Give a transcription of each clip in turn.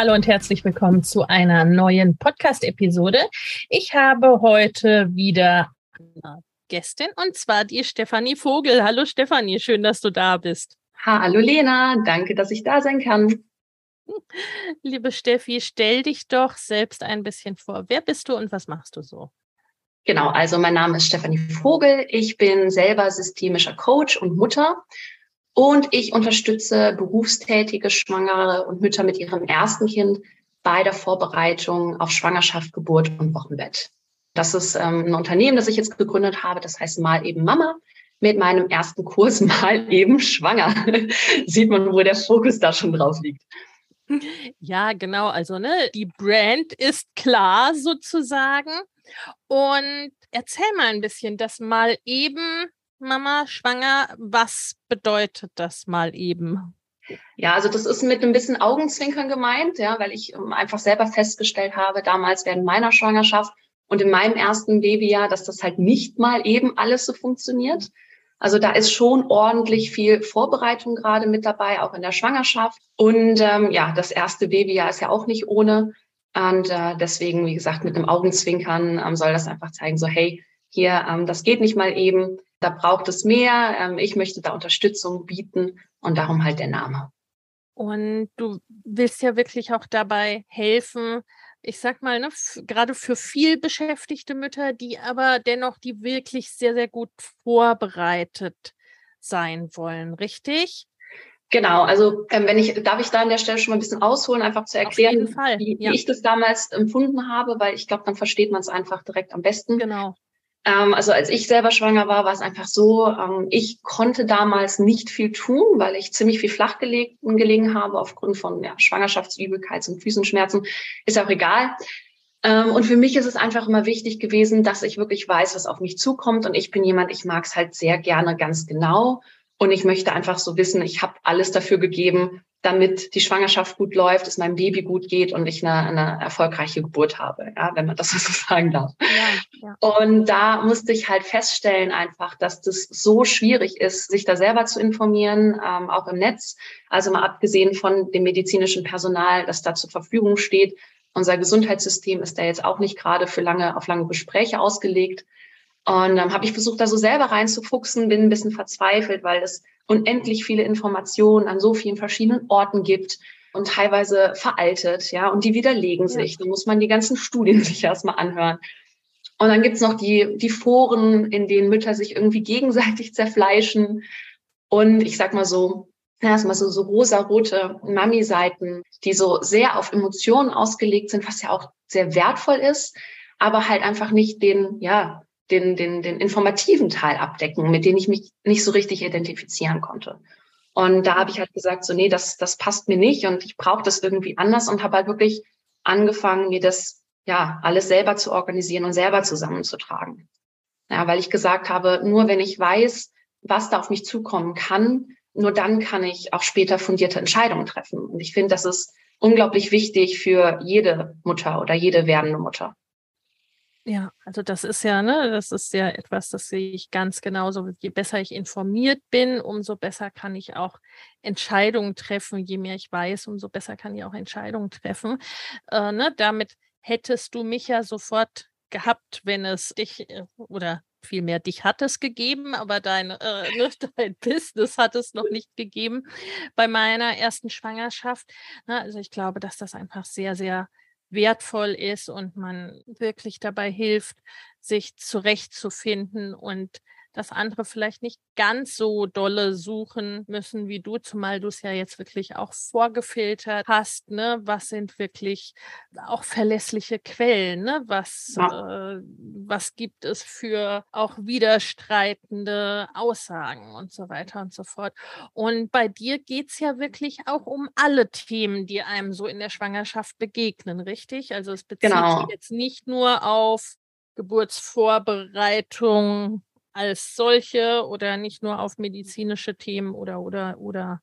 Hallo und herzlich willkommen zu einer neuen Podcast-Episode. Ich habe heute wieder eine Gästin und zwar die Stefanie Vogel. Hallo Stefanie, schön, dass du da bist. Hallo Lena, danke, dass ich da sein kann. Liebe Steffi, stell dich doch selbst ein bisschen vor. Wer bist du und was machst du so? Genau, also mein Name ist Stefanie Vogel. Ich bin selber systemischer Coach und Mutter und ich unterstütze berufstätige Schwangere und Mütter mit ihrem ersten Kind bei der Vorbereitung auf Schwangerschaft, Geburt und Wochenbett. Das ist ähm, ein Unternehmen, das ich jetzt gegründet habe. Das heißt mal eben Mama. Mit meinem ersten Kurs mal eben schwanger. Sieht man, wo der Fokus da schon drauf liegt. Ja, genau. Also ne, die Brand ist klar sozusagen. Und erzähl mal ein bisschen, das mal eben Mama schwanger. Was bedeutet das mal eben? Ja, also das ist mit ein bisschen Augenzwinkern gemeint, ja, weil ich ähm, einfach selber festgestellt habe, damals während meiner Schwangerschaft und in meinem ersten Babyjahr, dass das halt nicht mal eben alles so funktioniert. Also da ist schon ordentlich viel Vorbereitung gerade mit dabei, auch in der Schwangerschaft. Und ähm, ja, das erste Babyjahr ist ja auch nicht ohne. Und äh, deswegen, wie gesagt, mit einem Augenzwinkern ähm, soll das einfach zeigen, so hey, hier, ähm, das geht nicht mal eben da braucht es mehr. Ähm, ich möchte da Unterstützung bieten und darum halt der Name. Und du willst ja wirklich auch dabei helfen, ich sag mal, ne, gerade für viel beschäftigte Mütter, die aber dennoch, die wirklich sehr, sehr gut vorbereitet sein wollen, richtig? Genau, also ähm, wenn ich, darf ich da an der Stelle schon mal ein bisschen ausholen, einfach zu erklären, wie, ja. wie, ich das damals empfunden habe, weil ich glaube, dann versteht man es einfach direkt am besten. Genau. Ähm, also als ich selber schwanger war, war es einfach so, ähm, ich konnte damals nicht viel tun, weil ich ziemlich viel flach gelegen, habe aufgrund von ja, Schwangerschaftsübelkeit und Füßenschmerzen. Ist auch egal. Ähm, und für mich ist es einfach immer wichtig gewesen, dass ich wirklich weiß, was auf mich zukommt. Und ich bin jemand, ich mag es halt sehr gerne ganz genau. Und ich möchte einfach so wissen, ich habe alles dafür gegeben, damit die Schwangerschaft gut läuft, es meinem Baby gut geht und ich eine, eine erfolgreiche Geburt habe, ja, wenn man das so sagen darf. Ja, ja. Und da musste ich halt feststellen einfach, dass das so schwierig ist, sich da selber zu informieren, ähm, auch im Netz. Also mal abgesehen von dem medizinischen Personal, das da zur Verfügung steht. Unser Gesundheitssystem ist da jetzt auch nicht gerade für lange, auf lange Gespräche ausgelegt. Und dann habe ich versucht, da so selber reinzufuchsen, bin ein bisschen verzweifelt, weil es unendlich viele Informationen an so vielen verschiedenen Orten gibt und teilweise veraltet, ja, und die widerlegen ja. sich. Da muss man die ganzen Studien sich erstmal anhören. Und dann gibt's noch die, die Foren, in denen Mütter sich irgendwie gegenseitig zerfleischen. Und ich sag mal so, erstmal so, so rosa-rote Mami-Seiten, die so sehr auf Emotionen ausgelegt sind, was ja auch sehr wertvoll ist, aber halt einfach nicht den, ja, den, den, den informativen Teil abdecken, mit dem ich mich nicht so richtig identifizieren konnte. Und da habe ich halt gesagt, so, nee, das, das passt mir nicht und ich brauche das irgendwie anders und habe halt wirklich angefangen, mir das ja alles selber zu organisieren und selber zusammenzutragen. Ja, weil ich gesagt habe, nur wenn ich weiß, was da auf mich zukommen kann, nur dann kann ich auch später fundierte Entscheidungen treffen. Und ich finde, das ist unglaublich wichtig für jede Mutter oder jede werdende Mutter. Ja, also das ist ja, ne, das ist ja etwas, das sehe ich ganz genauso. Je besser ich informiert bin, umso besser kann ich auch Entscheidungen treffen. Je mehr ich weiß, umso besser kann ich auch Entscheidungen treffen. Äh, ne, damit hättest du mich ja sofort gehabt, wenn es dich äh, oder vielmehr dich hat es gegeben, aber dein, äh, ne, dein Business hat es noch nicht gegeben bei meiner ersten Schwangerschaft. Ne? Also ich glaube, dass das einfach sehr, sehr wertvoll ist und man wirklich dabei hilft, sich zurechtzufinden und dass andere vielleicht nicht ganz so dolle suchen müssen wie du, zumal du es ja jetzt wirklich auch vorgefiltert hast, ne? Was sind wirklich auch verlässliche Quellen, ne? Was, ja. äh, was gibt es für auch widerstreitende Aussagen und so weiter und so fort. Und bei dir geht es ja wirklich auch um alle Themen, die einem so in der Schwangerschaft begegnen, richtig? Also es bezieht genau. sich jetzt nicht nur auf Geburtsvorbereitung, als solche oder nicht nur auf medizinische Themen oder oder oder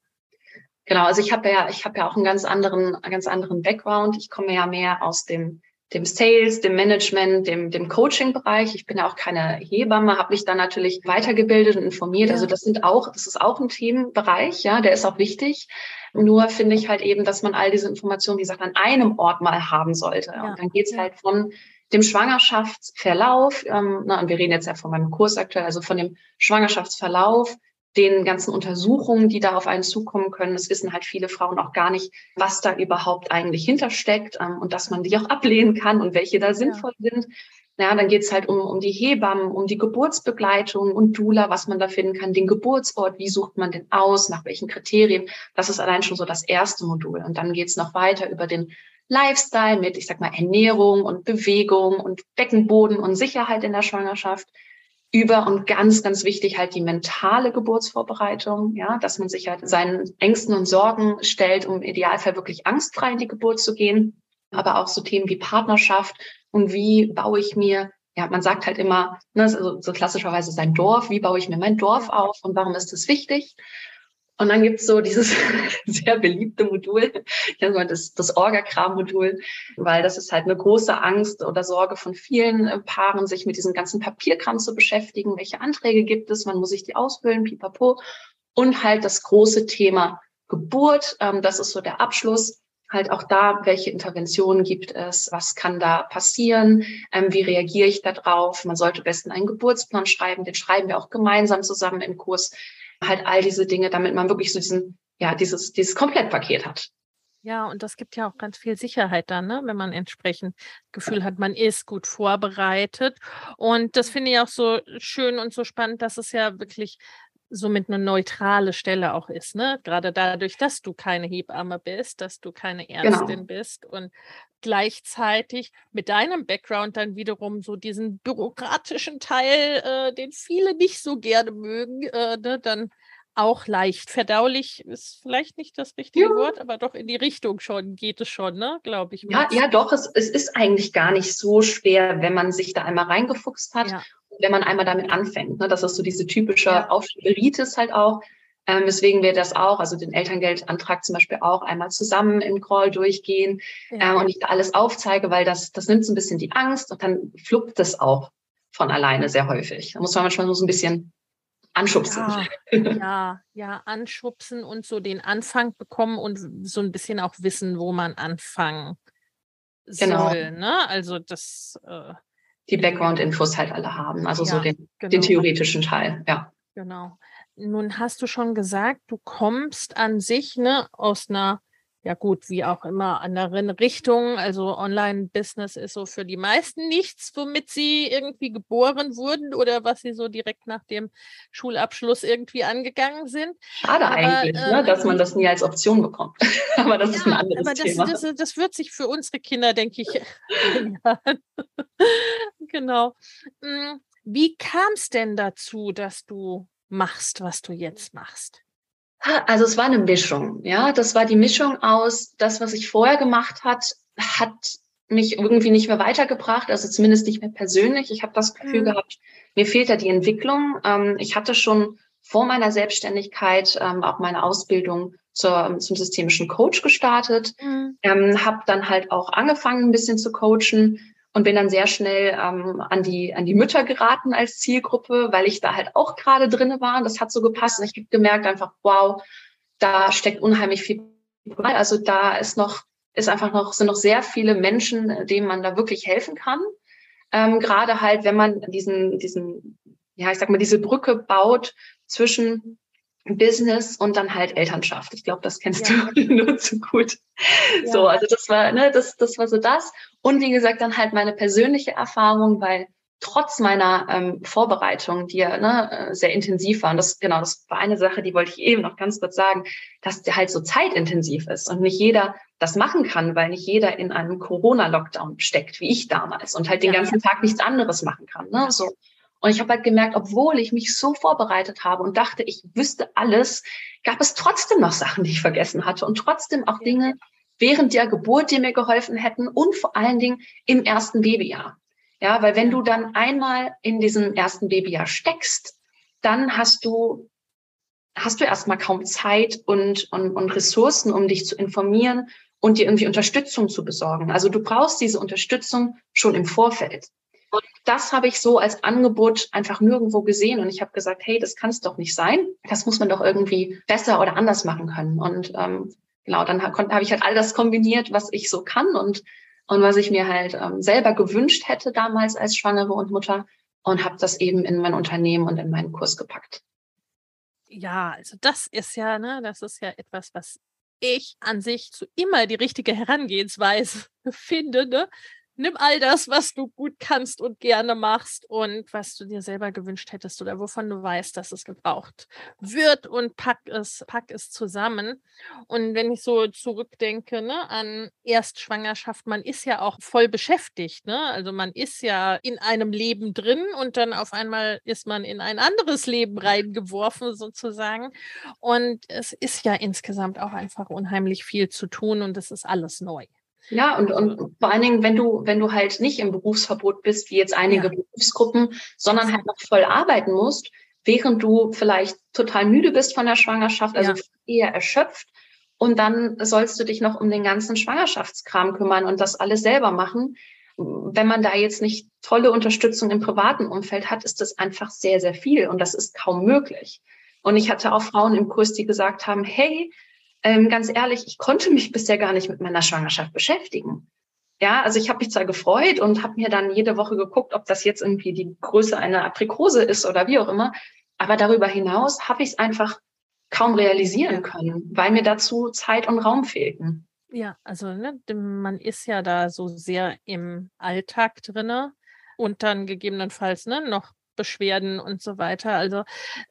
Genau, also ich habe ja, ich habe ja auch einen ganz anderen, einen ganz anderen Background. Ich komme ja mehr aus dem, dem Sales, dem Management, dem, dem Coaching-Bereich. Ich bin ja auch keine Hebamme, habe mich dann natürlich weitergebildet und informiert. Ja. Also das sind auch, das ist auch ein Themenbereich, ja, der ist auch wichtig. Nur finde ich halt eben, dass man all diese Informationen, wie gesagt, an einem Ort mal haben sollte. Ja. Und dann geht's halt von dem Schwangerschaftsverlauf, ähm, na, und wir reden jetzt ja von meinem Kurs aktuell, also von dem Schwangerschaftsverlauf, den ganzen Untersuchungen, die da auf einen zukommen können. Das wissen halt viele Frauen auch gar nicht, was da überhaupt eigentlich hintersteckt ähm, und dass man die auch ablehnen kann und welche da sinnvoll ja. sind. Ja, dann geht's halt um, um die Hebammen, um die Geburtsbegleitung und Dula, was man da finden kann, den Geburtsort, wie sucht man den aus, nach welchen Kriterien. Das ist allein schon so das erste Modul. Und dann geht's noch weiter über den Lifestyle mit, ich sag mal, Ernährung und Bewegung und Beckenboden und Sicherheit in der Schwangerschaft über und ganz, ganz wichtig halt die mentale Geburtsvorbereitung, ja, dass man sich halt seinen Ängsten und Sorgen stellt, um im Idealfall wirklich angstfrei in die Geburt zu gehen. Aber auch so Themen wie Partnerschaft und wie baue ich mir, ja, man sagt halt immer, ne, so, so klassischerweise sein Dorf, wie baue ich mir mein Dorf auf und warum ist das wichtig? Und dann gibt's so dieses sehr beliebte Modul, ich nenne mal das, das Orgakram-Modul, weil das ist halt eine große Angst oder Sorge von vielen äh, Paaren, sich mit diesem ganzen Papierkram zu beschäftigen. Welche Anträge gibt es? Man muss sich die ausfüllen, pipapo. Und halt das große Thema Geburt, ähm, das ist so der Abschluss. Halt auch da, welche Interventionen gibt es? Was kann da passieren? Ähm, wie reagiere ich da drauf? Man sollte besten einen Geburtsplan schreiben. Den schreiben wir auch gemeinsam zusammen im Kurs halt all diese Dinge, damit man wirklich so diesen, ja, dieses, dieses Komplettpaket hat. Ja, und das gibt ja auch ganz viel Sicherheit dann, ne? wenn man entsprechend Gefühl hat, man ist gut vorbereitet. Und das finde ich auch so schön und so spannend, dass es ja wirklich somit eine neutrale Stelle auch ist, ne? Gerade dadurch, dass du keine Hebamme bist, dass du keine genau. Ärztin genau. bist und gleichzeitig mit deinem Background dann wiederum so diesen bürokratischen Teil, äh, den viele nicht so gerne mögen, äh, ne, dann auch leicht verdaulich ist vielleicht nicht das richtige ja. Wort, aber doch in die Richtung schon geht es schon, ne? Glaube ich. Ja, ja, doch. Es, es ist eigentlich gar nicht so schwer, wenn man sich da einmal reingefuchst hat ja. Wenn man einmal damit anfängt. Ne? Das ist so diese typische ja. Aufschieberitis halt auch. Ähm, deswegen wir das auch, also den Elterngeldantrag zum Beispiel auch einmal zusammen im Call durchgehen ja. äh, und ich da alles aufzeige, weil das, das nimmt so ein bisschen die Angst und dann fluppt es auch von alleine sehr häufig. Da muss man manchmal so ein bisschen anschubsen. Ja, ja, ja, anschubsen und so den Anfang bekommen und so ein bisschen auch wissen, wo man anfangen genau. soll. Ne? Also das. Äh, die Background-Infos halt alle haben, also ja, so den, genau. den theoretischen Teil, ja. Genau. Nun hast du schon gesagt, du kommst an sich ne, aus einer, ja gut, wie auch immer, anderen Richtung. Also Online-Business ist so für die meisten nichts, womit sie irgendwie geboren wurden oder was sie so direkt nach dem Schulabschluss irgendwie angegangen sind. Schade aber, eigentlich, äh, ne, dass man das nie als Option bekommt. aber das ja, ist ein anderes aber das, Thema. Das, das wird sich für unsere Kinder, denke ich, genau. Hm, wie kam es denn dazu, dass du machst, was du jetzt machst? Also es war eine Mischung, ja. Das war die Mischung aus, das, was ich vorher gemacht hat, hat mich irgendwie nicht mehr weitergebracht, also zumindest nicht mehr persönlich. Ich habe das Gefühl mhm. gehabt, mir fehlt da die Entwicklung. Ähm, ich hatte schon vor meiner Selbstständigkeit ähm, auch meine Ausbildung zur, zum systemischen Coach gestartet, mhm. ähm, habe dann halt auch angefangen, ein bisschen zu coachen, und bin dann sehr schnell ähm, an die an die Mütter geraten als Zielgruppe, weil ich da halt auch gerade drinne war. Das hat so gepasst und ich habe gemerkt einfach, wow, da steckt unheimlich viel. Also da ist noch ist einfach noch sind noch sehr viele Menschen, denen man da wirklich helfen kann. Ähm, gerade halt, wenn man diesen diesen ja, ich sag mal, diese Brücke baut zwischen Business und dann halt Elternschaft. Ich glaube, das kennst ja. du nur zu gut. Ja. So, also das war, ne, das, das war so das. Und wie gesagt, dann halt meine persönliche Erfahrung, weil trotz meiner ähm, Vorbereitung, die ja ne, äh, sehr intensiv war, und das genau, das war eine Sache, die wollte ich eben noch ganz kurz sagen, dass der halt so zeitintensiv ist und nicht jeder das machen kann, weil nicht jeder in einem Corona-Lockdown steckt, wie ich damals, und halt den ja. ganzen Tag nichts anderes machen kann. Ne? So. Und ich habe halt gemerkt, obwohl ich mich so vorbereitet habe und dachte, ich wüsste alles, gab es trotzdem noch Sachen, die ich vergessen hatte und trotzdem auch Dinge während der Geburt, die mir geholfen hätten und vor allen Dingen im ersten Babyjahr. Ja, weil wenn du dann einmal in diesem ersten Babyjahr steckst, dann hast du hast du erstmal kaum Zeit und, und, und Ressourcen, um dich zu informieren und dir irgendwie Unterstützung zu besorgen. Also du brauchst diese Unterstützung schon im Vorfeld. Und das habe ich so als Angebot einfach nirgendwo gesehen. Und ich habe gesagt, hey, das kann es doch nicht sein. Das muss man doch irgendwie besser oder anders machen können. Und ähm, genau, dann habe hab ich halt all das kombiniert, was ich so kann und und was ich mir halt ähm, selber gewünscht hätte damals als Schwangere und Mutter und habe das eben in mein Unternehmen und in meinen Kurs gepackt. Ja, also das ist ja, ne, das ist ja etwas, was ich an sich zu immer die richtige Herangehensweise finde, ne? Nimm all das, was du gut kannst und gerne machst und was du dir selber gewünscht hättest oder wovon du weißt, dass es gebraucht wird und pack es, pack es zusammen. Und wenn ich so zurückdenke ne, an Erstschwangerschaft, man ist ja auch voll beschäftigt. Ne? Also man ist ja in einem Leben drin und dann auf einmal ist man in ein anderes Leben reingeworfen sozusagen. Und es ist ja insgesamt auch einfach unheimlich viel zu tun und es ist alles neu. Ja, und, und vor allen Dingen, wenn du, wenn du halt nicht im Berufsverbot bist, wie jetzt einige ja. Berufsgruppen, sondern halt noch voll arbeiten musst, während du vielleicht total müde bist von der Schwangerschaft, also ja. eher erschöpft. Und dann sollst du dich noch um den ganzen Schwangerschaftskram kümmern und das alles selber machen. Wenn man da jetzt nicht tolle Unterstützung im privaten Umfeld hat, ist das einfach sehr, sehr viel und das ist kaum möglich. Und ich hatte auch Frauen im Kurs, die gesagt haben, hey, ähm, ganz ehrlich, ich konnte mich bisher gar nicht mit meiner Schwangerschaft beschäftigen. Ja, also ich habe mich zwar gefreut und habe mir dann jede Woche geguckt, ob das jetzt irgendwie die Größe einer Aprikose ist oder wie auch immer, aber darüber hinaus habe ich es einfach kaum realisieren können, weil mir dazu Zeit und Raum fehlten. Ja, also ne, man ist ja da so sehr im Alltag drinne und dann gegebenenfalls ne, noch Beschwerden und so weiter. Also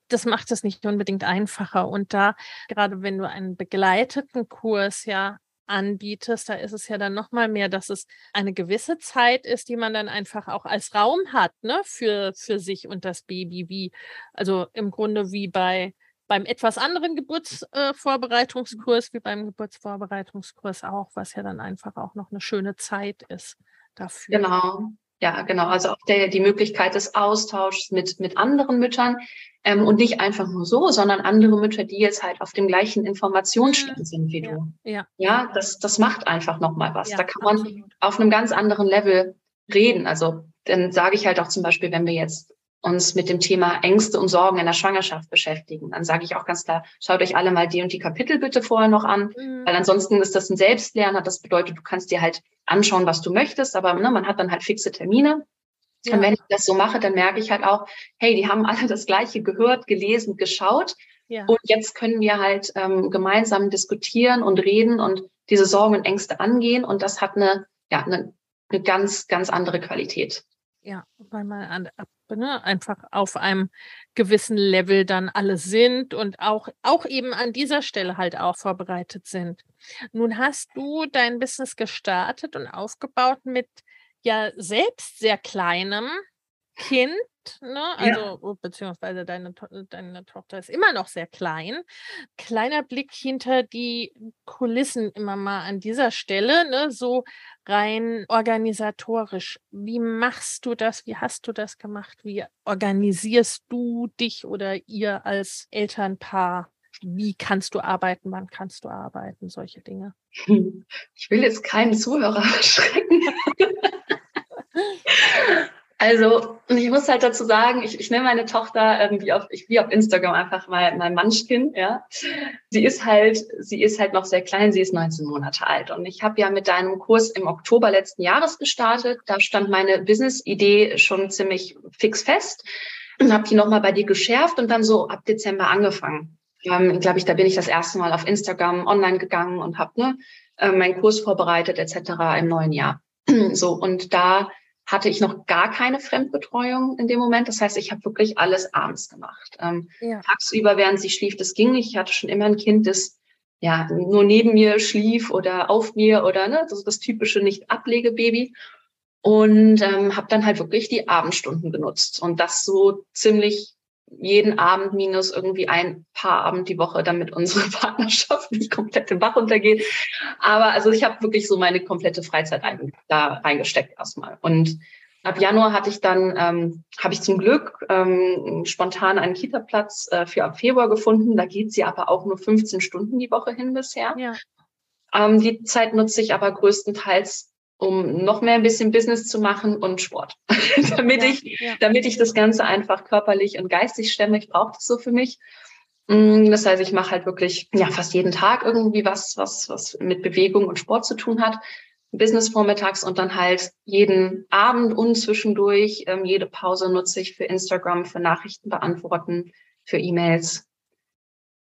das macht es nicht unbedingt einfacher. Und da, gerade wenn du einen begleiteten Kurs ja anbietest, da ist es ja dann noch mal mehr, dass es eine gewisse Zeit ist, die man dann einfach auch als Raum hat, ne, für, für sich und das Baby, wie, also im Grunde wie bei beim etwas anderen Geburtsvorbereitungskurs, äh, wie beim Geburtsvorbereitungskurs auch, was ja dann einfach auch noch eine schöne Zeit ist dafür. Genau. Ja, genau. Also auch der, die Möglichkeit des Austauschs mit, mit anderen Müttern ähm, und nicht einfach nur so, sondern andere Mütter, die jetzt halt auf dem gleichen Informationsstand sind wie du. Ja, ja das, das macht einfach nochmal was. Ja, da kann man absolut. auf einem ganz anderen Level reden. Also dann sage ich halt auch zum Beispiel, wenn wir jetzt uns mit dem Thema Ängste und Sorgen in der Schwangerschaft beschäftigen, dann sage ich auch ganz klar, schaut euch alle mal die und die Kapitel bitte vorher noch an, mhm. weil ansonsten ist das ein Selbstlerner. Das bedeutet, du kannst dir halt anschauen, was du möchtest, aber ne, man hat dann halt fixe Termine. Ja. Und wenn ich das so mache, dann merke ich halt auch, hey, die haben alle das Gleiche gehört, gelesen, geschaut. Ja. Und jetzt können wir halt ähm, gemeinsam diskutieren und reden und diese Sorgen und Ängste angehen. Und das hat eine, ja, eine, eine ganz, ganz andere Qualität. Ja, weil man an, ne, einfach auf einem gewissen Level dann alle sind und auch, auch eben an dieser Stelle halt auch vorbereitet sind. Nun hast du dein Business gestartet und aufgebaut mit ja selbst sehr kleinem Kind ne? Also, ja. Beziehungsweise deine, deine Tochter ist immer noch sehr klein. Kleiner Blick hinter die Kulissen immer mal an dieser Stelle, ne? So rein organisatorisch. Wie machst du das? Wie hast du das gemacht? Wie organisierst du dich oder ihr als Elternpaar? Wie kannst du arbeiten? Wann kannst du arbeiten? Solche Dinge. Ich will jetzt keinen Zuhörer erschrecken. Also, ich muss halt dazu sagen, ich, ich nenne meine Tochter ähm, wie, auf, ich, wie auf Instagram einfach mal mein Munchkin, ja. Sie ist halt, sie ist halt noch sehr klein, sie ist 19 Monate alt. Und ich habe ja mit deinem Kurs im Oktober letzten Jahres gestartet. Da stand meine Business-Idee schon ziemlich fix fest. habe die nochmal bei dir geschärft und dann so ab Dezember angefangen. Ähm, Glaube ich, da bin ich das erste Mal auf Instagram online gegangen und habe ne, äh, meinen Kurs vorbereitet etc. im neuen Jahr. so und da hatte ich noch gar keine Fremdbetreuung in dem Moment. Das heißt, ich habe wirklich alles abends gemacht. Ähm, ja. Tagsüber, während sie schlief, das ging nicht. Ich hatte schon immer ein Kind, das ja nur neben mir schlief oder auf mir oder ne, das ist das typische Nicht-Ablegebaby. Und ähm, habe dann halt wirklich die Abendstunden genutzt und das so ziemlich jeden Abend minus irgendwie ein paar Abend die Woche, damit unsere Partnerschaft nicht komplett im Bach untergeht. Aber also ich habe wirklich so meine komplette Freizeit da reingesteckt erstmal. Und ab Januar hatte ich dann, ähm, habe ich zum Glück ähm, spontan einen Kita-Platz äh, für ab Februar gefunden. Da geht sie aber auch nur 15 Stunden die Woche hin bisher. Ja. Ähm, die Zeit nutze ich aber größtenteils um noch mehr ein bisschen Business zu machen und Sport, damit ja, ich, ja. damit ich das Ganze einfach körperlich und geistig stemme. Ich brauche das so für mich. Mm, das heißt, ich mache halt wirklich ja fast jeden Tag irgendwie was, was, was mit Bewegung und Sport zu tun hat. Business vormittags und dann halt jeden Abend und zwischendurch ähm, jede Pause nutze ich für Instagram, für Nachrichten beantworten, für E-Mails.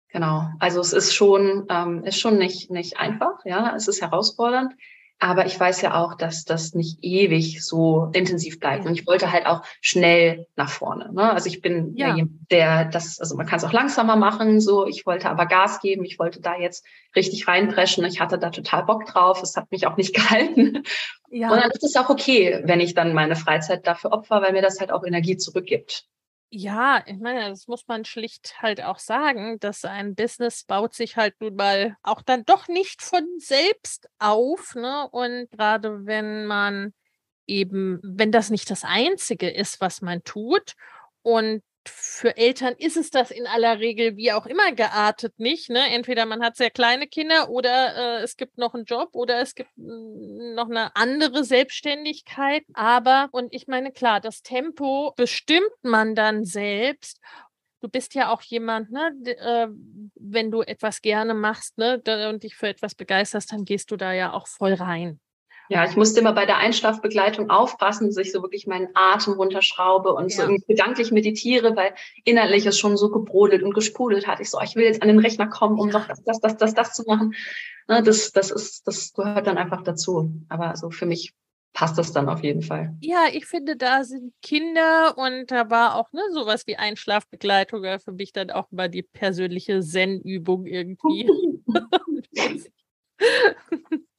Genau. Also es ist schon, ähm, ist schon nicht, nicht einfach, ja, es ist herausfordernd. Aber ich weiß ja auch, dass das nicht ewig so intensiv bleibt. Und ich wollte halt auch schnell nach vorne. Ne? Also ich bin ja. der, das, also man kann es auch langsamer machen. So, ich wollte aber Gas geben. Ich wollte da jetzt richtig reinpreschen. Ich hatte da total Bock drauf. Es hat mich auch nicht gehalten. Ja. Und dann ist es auch okay, wenn ich dann meine Freizeit dafür opfer, weil mir das halt auch Energie zurückgibt. Ja, ich meine, das muss man schlicht halt auch sagen, dass ein Business baut sich halt nun mal auch dann doch nicht von selbst auf, ne? Und gerade wenn man eben, wenn das nicht das Einzige ist, was man tut und für Eltern ist es das in aller Regel wie auch immer geartet nicht. Ne? Entweder man hat sehr kleine Kinder oder äh, es gibt noch einen Job oder es gibt noch eine andere Selbstständigkeit. Aber, und ich meine, klar, das Tempo bestimmt man dann selbst du bist ja auch jemand, ne, äh, wenn du etwas gerne machst, ne, und dich für etwas begeisterst, dann gehst du da ja auch voll rein. Ja, ich musste immer bei der Einschlafbegleitung aufpassen, dass ich so wirklich meinen Atem runterschraube und ja. so gedanklich meditiere, weil innerlich es schon so gebrodelt und gesprudelt hat. Ich so, ich will jetzt an den Rechner kommen, um noch das, das, das, das, das zu machen. Ne, das, das ist, das gehört dann einfach dazu. Aber also für mich passt das dann auf jeden Fall. Ja, ich finde, da sind Kinder und da war auch ne, sowas wie Einschlafbegleitung für mich dann auch immer die persönliche Zen-Übung irgendwie.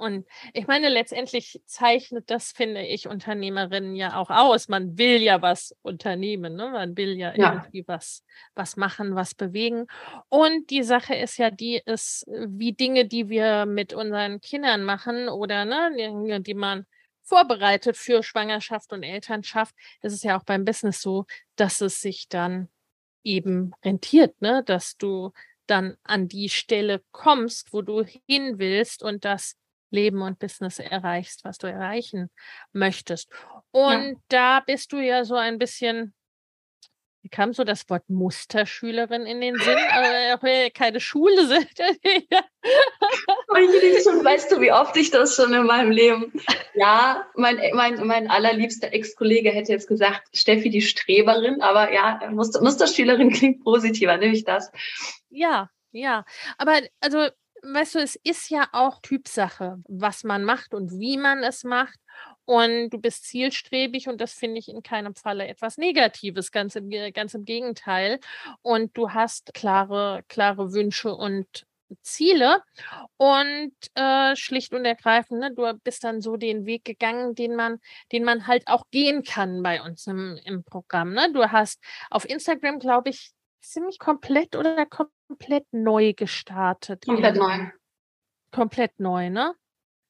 Und ich meine, letztendlich zeichnet das, finde ich, Unternehmerinnen ja auch aus. Man will ja was unternehmen, ne? man will ja, ja, irgendwie was, was machen, was bewegen. Und die Sache ist ja, die ist wie Dinge, die wir mit unseren Kindern machen oder ne, die man vorbereitet für Schwangerschaft und Elternschaft. ist Es ja auch beim Business so, dass es sich dann eben rentiert, ne? dass du dann an die Stelle kommst, wo du hin willst und das Leben und Business erreichst, was du erreichen möchtest. Und ja. da bist du ja so ein bisschen, wie kam so das Wort Musterschülerin in den Sinn? Aber wir keine Schule sind. weißt du, wie oft ich das schon in meinem Leben. Ja, mein, mein, mein allerliebster Ex-Kollege hätte jetzt gesagt, Steffi die Streberin, aber ja, Muster, Musterschülerin klingt positiver, nehme ich das. Ja, ja. Aber also weißt du, es ist ja auch Typsache, was man macht und wie man es macht. Und du bist zielstrebig und das finde ich in keinem Falle etwas Negatives, ganz im, ganz im Gegenteil. Und du hast klare, klare Wünsche und Ziele und äh, schlicht und ergreifend, ne, du bist dann so den Weg gegangen, den man, den man halt auch gehen kann bei uns im, im Programm. Ne? Du hast auf Instagram, glaube ich, ziemlich komplett oder komplett neu gestartet? Komplett neu. Komplett neu, ne?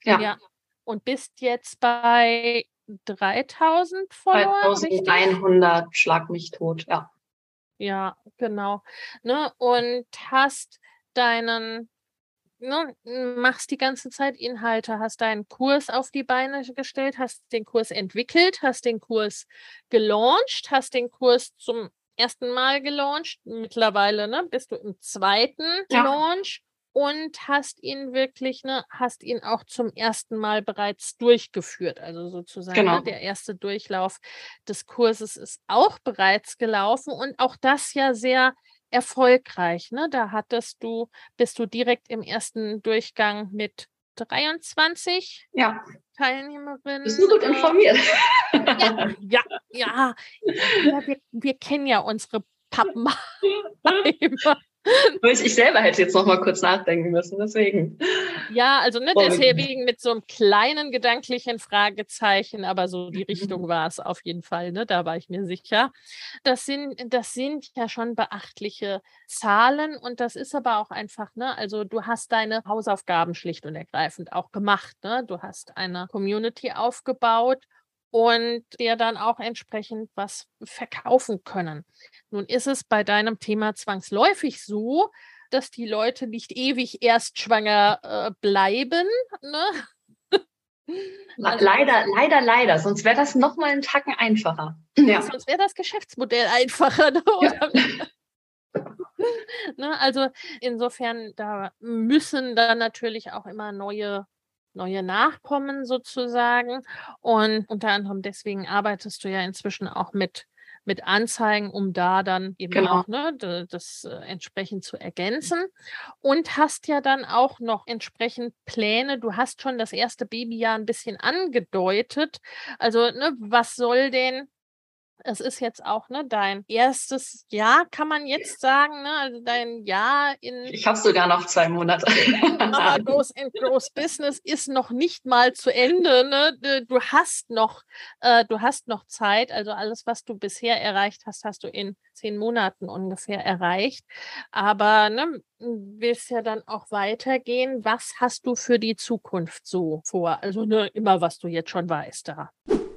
Ja. ja. Und bist jetzt bei 3000 Follower? 3100, schlag mich tot, ja. Ja, genau. Ne? Und hast deinen, ne, machst die ganze Zeit Inhalte, hast deinen Kurs auf die Beine gestellt, hast den Kurs entwickelt, hast den Kurs gelauncht, hast den Kurs zum ersten Mal gelauncht. Mittlerweile ne, bist du im zweiten ja. Launch und hast ihn wirklich, ne, hast ihn auch zum ersten Mal bereits durchgeführt. Also sozusagen ne, genau. ne, der erste Durchlauf des Kurses ist auch bereits gelaufen und auch das ja sehr erfolgreich. Ne? Da hattest du, bist du direkt im ersten Durchgang mit 23 ja. Teilnehmerinnen. Bist du gut informiert? Ja, ja, ja. ja wir, wir kennen ja unsere Pappenheimer. Ich selber hätte jetzt noch mal kurz nachdenken müssen, deswegen. Ja, also ne, deswegen mit so einem kleinen gedanklichen Fragezeichen, aber so die Richtung war es auf jeden Fall, ne? Da war ich mir sicher. Das sind, das sind ja schon beachtliche Zahlen und das ist aber auch einfach, ne? Also du hast deine Hausaufgaben schlicht und ergreifend auch gemacht, ne? Du hast eine Community aufgebaut und dir dann auch entsprechend was verkaufen können. Nun ist es bei deinem Thema zwangsläufig so, dass die Leute nicht ewig erst schwanger äh, bleiben. Ne? Also, leider, leider, leider. Sonst wäre das noch mal einen Tacken einfacher. Ja. Sonst wäre das Geschäftsmodell einfacher. Ne? Ja. ne? Also insofern, da müssen dann natürlich auch immer neue neue Nachkommen sozusagen. Und unter anderem deswegen arbeitest du ja inzwischen auch mit mit Anzeigen, um da dann eben genau. auch ne, das, äh, entsprechend zu ergänzen. Und hast ja dann auch noch entsprechend Pläne. Du hast schon das erste Babyjahr ein bisschen angedeutet. Also, ne, was soll denn es ist jetzt auch ne, dein erstes Jahr, kann man jetzt sagen, ne? Also dein Jahr in. Ich habe sogar noch zwei Monate. aber Groß and Groß Business ist noch nicht mal zu Ende. Ne? Du hast noch, äh, du hast noch Zeit. Also alles, was du bisher erreicht hast, hast du in zehn Monaten ungefähr erreicht. Aber ne, willst ja dann auch weitergehen. Was hast du für die Zukunft so vor? Also ne, immer, was du jetzt schon weißt da.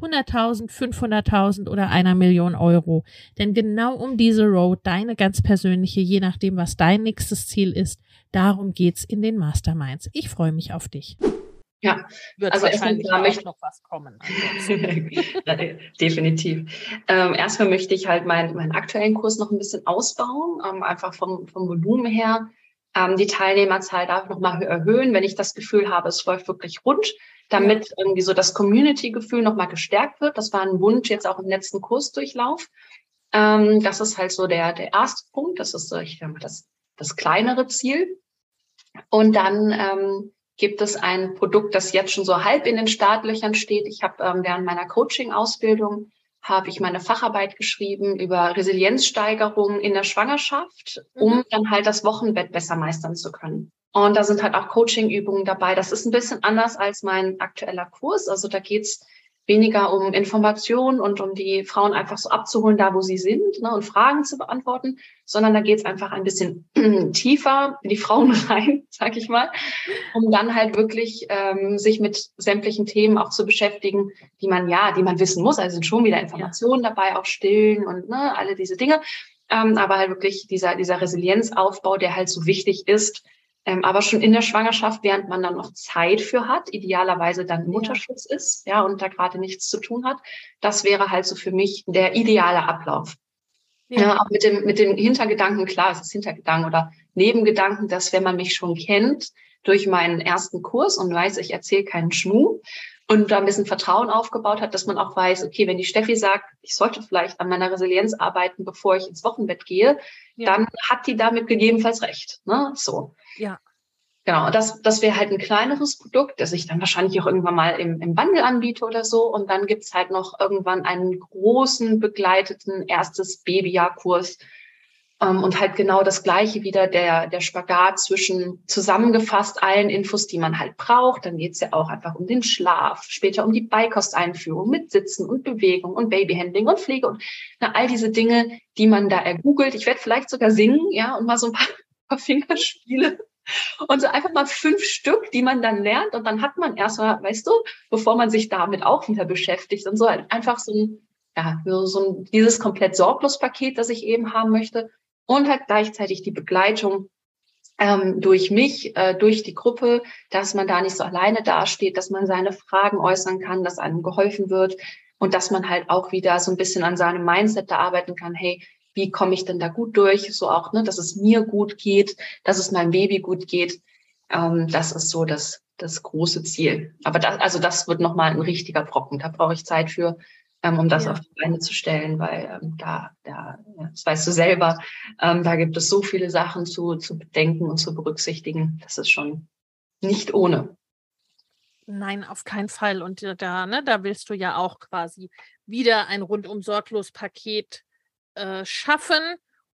100.000, 500.000 oder einer Million Euro. Denn genau um diese Road, deine ganz persönliche, je nachdem, was dein nächstes Ziel ist, darum geht's in den Masterminds. Ich freue mich auf dich. Ja, wird also wahrscheinlich auch möchte, noch was kommen. Definitiv. Ähm, erstmal möchte ich halt meinen, meinen aktuellen Kurs noch ein bisschen ausbauen, ähm, einfach vom, vom Volumen her. Ähm, die Teilnehmerzahl darf noch mal erhöhen, wenn ich das Gefühl habe, es läuft wirklich rund, damit irgendwie so das Community-Gefühl noch mal gestärkt wird. Das war ein Wunsch jetzt auch im letzten Kursdurchlauf. Ähm, das ist halt so der, der erste Punkt. Das ist so, ich denke, das, das kleinere Ziel. Und dann ähm, gibt es ein Produkt, das jetzt schon so halb in den Startlöchern steht. Ich habe ähm, während meiner Coaching-Ausbildung habe ich meine Facharbeit geschrieben über Resilienzsteigerung in der Schwangerschaft, um mhm. dann halt das Wochenbett besser meistern zu können. Und da sind halt auch Coaching-Übungen dabei. Das ist ein bisschen anders als mein aktueller Kurs. Also da geht's weniger um Information und um die Frauen einfach so abzuholen, da wo sie sind ne, und Fragen zu beantworten, sondern da geht es einfach ein bisschen tiefer in die Frauen rein, sag ich mal, um dann halt wirklich ähm, sich mit sämtlichen Themen auch zu beschäftigen, die man ja, die man wissen muss. Also sind schon wieder Informationen ja. dabei, auch stillen und ne, alle diese Dinge. Ähm, aber halt wirklich dieser, dieser Resilienzaufbau, der halt so wichtig ist, ähm, aber schon in der Schwangerschaft, während man dann noch Zeit für hat, idealerweise dann Mutterschutz ja. ist, ja, und da gerade nichts zu tun hat. Das wäre halt so für mich der ideale Ablauf. Ja. ja. auch mit dem, mit dem Hintergedanken, klar, es ist Hintergedanken oder Nebengedanken, dass wenn man mich schon kennt durch meinen ersten Kurs und weiß, ich erzähle keinen Schmuh und da ein bisschen Vertrauen aufgebaut hat, dass man auch weiß, okay, wenn die Steffi sagt, ich sollte vielleicht an meiner Resilienz arbeiten, bevor ich ins Wochenbett gehe, ja. dann hat die damit gegebenenfalls recht. Ne? So. Ja. Genau, das, das wäre halt ein kleineres Produkt, das ich dann wahrscheinlich auch irgendwann mal im, im Bundle anbiete oder so. Und dann gibt's halt noch irgendwann einen großen begleiteten erstes Babyjahrkurs, und halt genau das Gleiche wieder, der, der Spagat zwischen zusammengefasst allen Infos, die man halt braucht. Dann geht's ja auch einfach um den Schlaf, später um die Beikosteinführung mit Sitzen und Bewegung und Babyhandling und Pflege und na, all diese Dinge, die man da ergoogelt. Ich werde vielleicht sogar singen, ja, und mal so ein paar, paar Fingerspiele. Und so einfach mal fünf Stück, die man dann lernt. Und dann hat man erstmal, weißt du, bevor man sich damit auch wieder beschäftigt und so halt einfach so ein, ja, so ein, dieses komplett sorglos Paket, das ich eben haben möchte, und halt gleichzeitig die Begleitung ähm, durch mich, äh, durch die Gruppe, dass man da nicht so alleine dasteht, dass man seine Fragen äußern kann, dass einem geholfen wird und dass man halt auch wieder so ein bisschen an seinem Mindset da arbeiten kann. Hey, wie komme ich denn da gut durch? So auch, ne, dass es mir gut geht, dass es meinem Baby gut geht. Ähm, das ist so das, das große Ziel. Aber das, also das wird nochmal ein richtiger Brocken. Da brauche ich Zeit für um das ja. auf die Beine zu stellen, weil ähm, da, da, ja, das weißt du selber, ähm, da gibt es so viele Sachen zu, zu bedenken und zu berücksichtigen. Das ist schon nicht ohne. Nein, auf keinen Fall. Und äh, da, ne, da willst du ja auch quasi wieder ein rundum sorglos Paket äh, schaffen,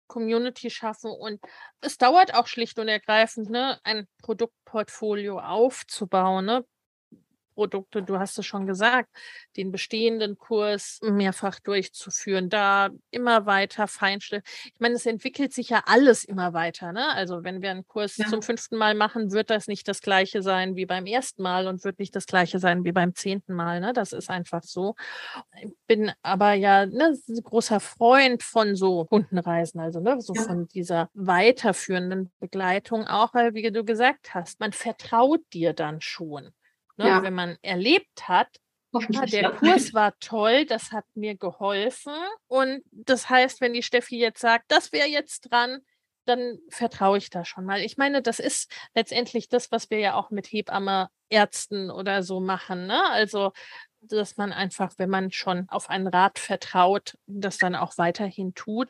Community schaffen. Und es dauert auch schlicht und ergreifend, ne, ein Produktportfolio aufzubauen. Ne? Produkte, du hast es schon gesagt, den bestehenden Kurs mehrfach durchzuführen, da immer weiter feinstellen. Ich meine, es entwickelt sich ja alles immer weiter. Ne? Also wenn wir einen Kurs ja. zum fünften Mal machen, wird das nicht das gleiche sein wie beim ersten Mal und wird nicht das gleiche sein wie beim zehnten Mal. Ne? Das ist einfach so. Ich bin aber ja ne, großer Freund von so Kundenreisen, also ne, so ja. von dieser weiterführenden Begleitung, auch weil, wie du gesagt hast, man vertraut dir dann schon. Ne? Ja. Wenn man erlebt hat, ja, der ja. Kurs war toll, das hat mir geholfen. Und das heißt, wenn die Steffi jetzt sagt, das wäre jetzt dran, dann vertraue ich da schon mal. Ich meine, das ist letztendlich das, was wir ja auch mit Hebamme, Ärzten oder so machen. Ne? Also, dass man einfach, wenn man schon auf einen Rat vertraut, das dann auch weiterhin tut.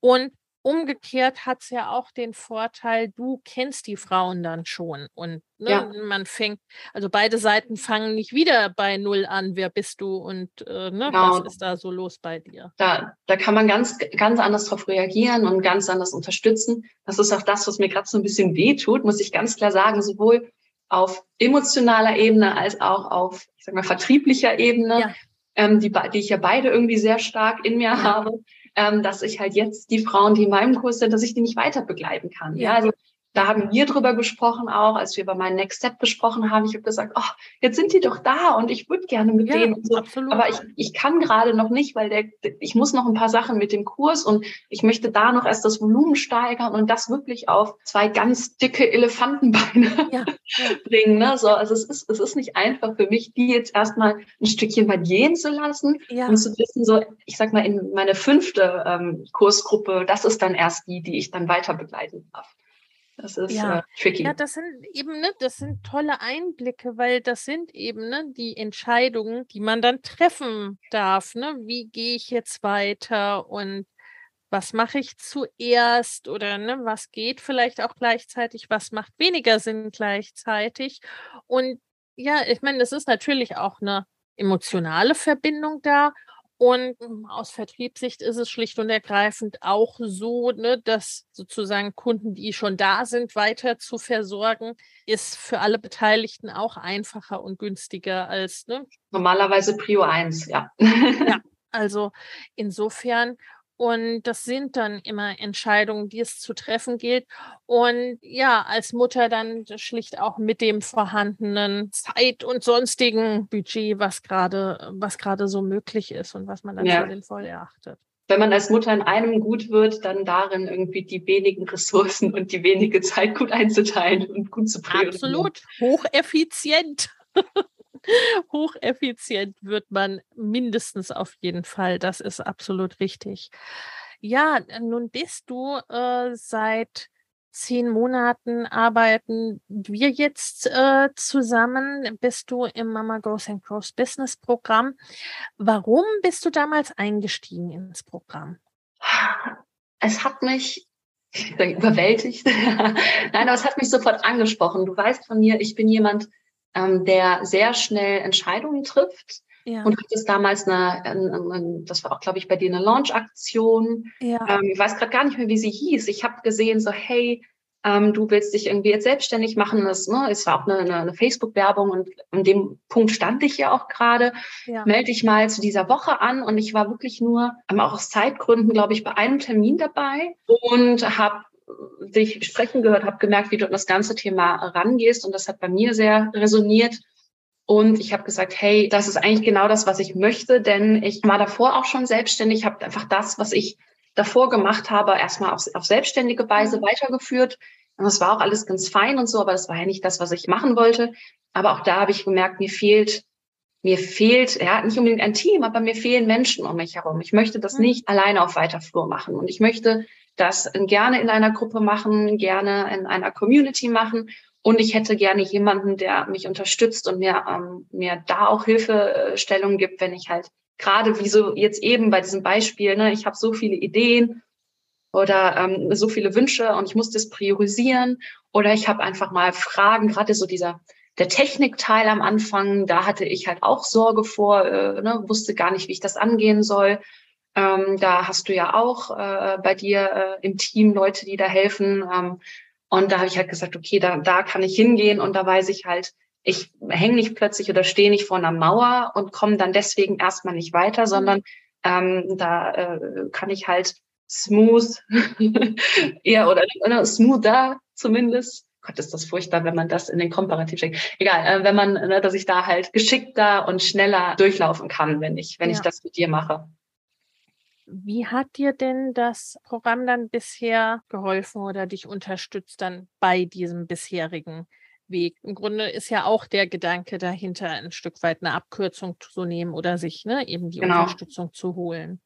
Und umgekehrt hat es ja auch den Vorteil, du kennst die Frauen dann schon und ne, ja. man fängt, also beide Seiten fangen nicht wieder bei Null an, wer bist du und äh, ne, genau. was ist da so los bei dir? Da, da kann man ganz, ganz anders drauf reagieren und ganz anders unterstützen. Das ist auch das, was mir gerade so ein bisschen weh tut, muss ich ganz klar sagen, sowohl auf emotionaler Ebene als auch auf, ich sag mal, vertrieblicher Ebene, ja. ähm, die, die ich ja beide irgendwie sehr stark in mir ja. habe ähm, dass ich halt jetzt die Frauen, die in meinem Kurs sind, dass ich die nicht weiter begleiten kann. Ja, ja also da haben wir drüber gesprochen auch, als wir über meinen Next Step gesprochen haben. Ich habe gesagt, oh, jetzt sind die doch da und ich würde gerne mit ja, denen. So. Absolut. Aber ich, ich kann gerade noch nicht, weil der, ich muss noch ein paar Sachen mit dem Kurs und ich möchte da noch erst das Volumen steigern und das wirklich auf zwei ganz dicke Elefantenbeine ja, bringen. Ne? So, also es ist, es ist nicht einfach für mich, die jetzt erstmal ein Stückchen mal gehen zu lassen ja. und zu wissen, so, ich sag mal, in meine fünfte ähm, Kursgruppe, das ist dann erst die, die ich dann weiter begleiten darf. Das ist ja. äh, tricky. Ja, das sind eben, ne, das sind tolle Einblicke, weil das sind eben ne, die Entscheidungen, die man dann treffen darf. Ne? Wie gehe ich jetzt weiter und was mache ich zuerst oder ne, was geht vielleicht auch gleichzeitig, was macht weniger Sinn gleichzeitig. Und ja, ich meine, es ist natürlich auch eine emotionale Verbindung da und aus Vertriebssicht ist es schlicht und ergreifend auch so, ne, dass sozusagen Kunden, die schon da sind, weiter zu versorgen, ist für alle Beteiligten auch einfacher und günstiger als ne? normalerweise Prio 1, ja. ja, also insofern und das sind dann immer Entscheidungen, die es zu treffen gilt. Und ja, als Mutter dann schlicht auch mit dem vorhandenen Zeit und sonstigen Budget, was gerade, was gerade so möglich ist und was man dann ja. für sinnvoll erachtet. Wenn man als Mutter in einem gut wird, dann darin irgendwie die wenigen Ressourcen und die wenige Zeit gut einzuteilen und gut zu priorisieren. Absolut, hocheffizient. hocheffizient wird man mindestens auf jeden Fall. Das ist absolut richtig. Ja, nun bist du äh, seit zehn Monaten arbeiten wir jetzt äh, zusammen. Bist du im Mama Goes and Grows Business Programm. Warum bist du damals eingestiegen ins Programm? Es hat mich überwältigt. Nein, aber es hat mich sofort angesprochen. Du weißt von mir, ich bin jemand, ähm, der sehr schnell Entscheidungen trifft Ja. Und hattest damals eine, eine, das war auch, glaube ich, bei dir eine Launch-Aktion. Ja. Ähm, ich weiß gerade gar nicht mehr, wie sie hieß. Ich habe gesehen, so, hey, ähm, du willst dich irgendwie jetzt selbstständig machen. Das, ne, es war auch eine, eine, eine Facebook-Werbung und an dem Punkt stand ich ja auch gerade. Ja. Melde dich mal zu dieser Woche an und ich war wirklich nur, ähm, auch aus Zeitgründen, glaube ich, bei einem Termin dabei und habe dich sprechen gehört, habe gemerkt, wie du an das ganze Thema rangehst und das hat bei mir sehr resoniert. Und ich habe gesagt, hey, das ist eigentlich genau das, was ich möchte, denn ich war davor auch schon selbstständig, habe einfach das, was ich davor gemacht habe, erstmal auf, auf selbstständige Weise mhm. weitergeführt. Und das war auch alles ganz fein und so, aber das war ja nicht das, was ich machen wollte. Aber auch da habe ich gemerkt, mir fehlt, mir fehlt, ja, nicht unbedingt ein Team, aber mir fehlen Menschen um mich herum. Ich möchte das mhm. nicht alleine auf weiter Flur machen. Und ich möchte das gerne in einer Gruppe machen, gerne in einer Community machen. Und ich hätte gerne jemanden, der mich unterstützt und mir, ähm, mir da auch Hilfestellung gibt, wenn ich halt gerade wie so jetzt eben bei diesem Beispiel, ne, ich habe so viele Ideen oder ähm, so viele Wünsche und ich muss das priorisieren oder ich habe einfach mal Fragen, gerade so dieser der Technikteil am Anfang, da hatte ich halt auch Sorge vor, äh, ne, wusste gar nicht, wie ich das angehen soll. Ähm, da hast du ja auch äh, bei dir äh, im Team Leute, die da helfen. Ähm, und da habe ich halt gesagt, okay, da, da kann ich hingehen und da weiß ich halt, ich hänge nicht plötzlich oder stehe nicht vor einer Mauer und komme dann deswegen erstmal nicht weiter, sondern ähm, da äh, kann ich halt smooth eher oder, oder smoother zumindest. Gott, ist das furchtbar, wenn man das in den Komparativ steckt. Egal, äh, wenn man, ne, dass ich da halt geschickter und schneller durchlaufen kann, wenn ich, wenn ja. ich das mit dir mache. Wie hat dir denn das Programm dann bisher geholfen oder dich unterstützt dann bei diesem bisherigen Weg. Im Grunde ist ja auch der Gedanke dahinter, ein Stück weit eine Abkürzung zu nehmen oder sich ne, eben die genau. Unterstützung zu holen.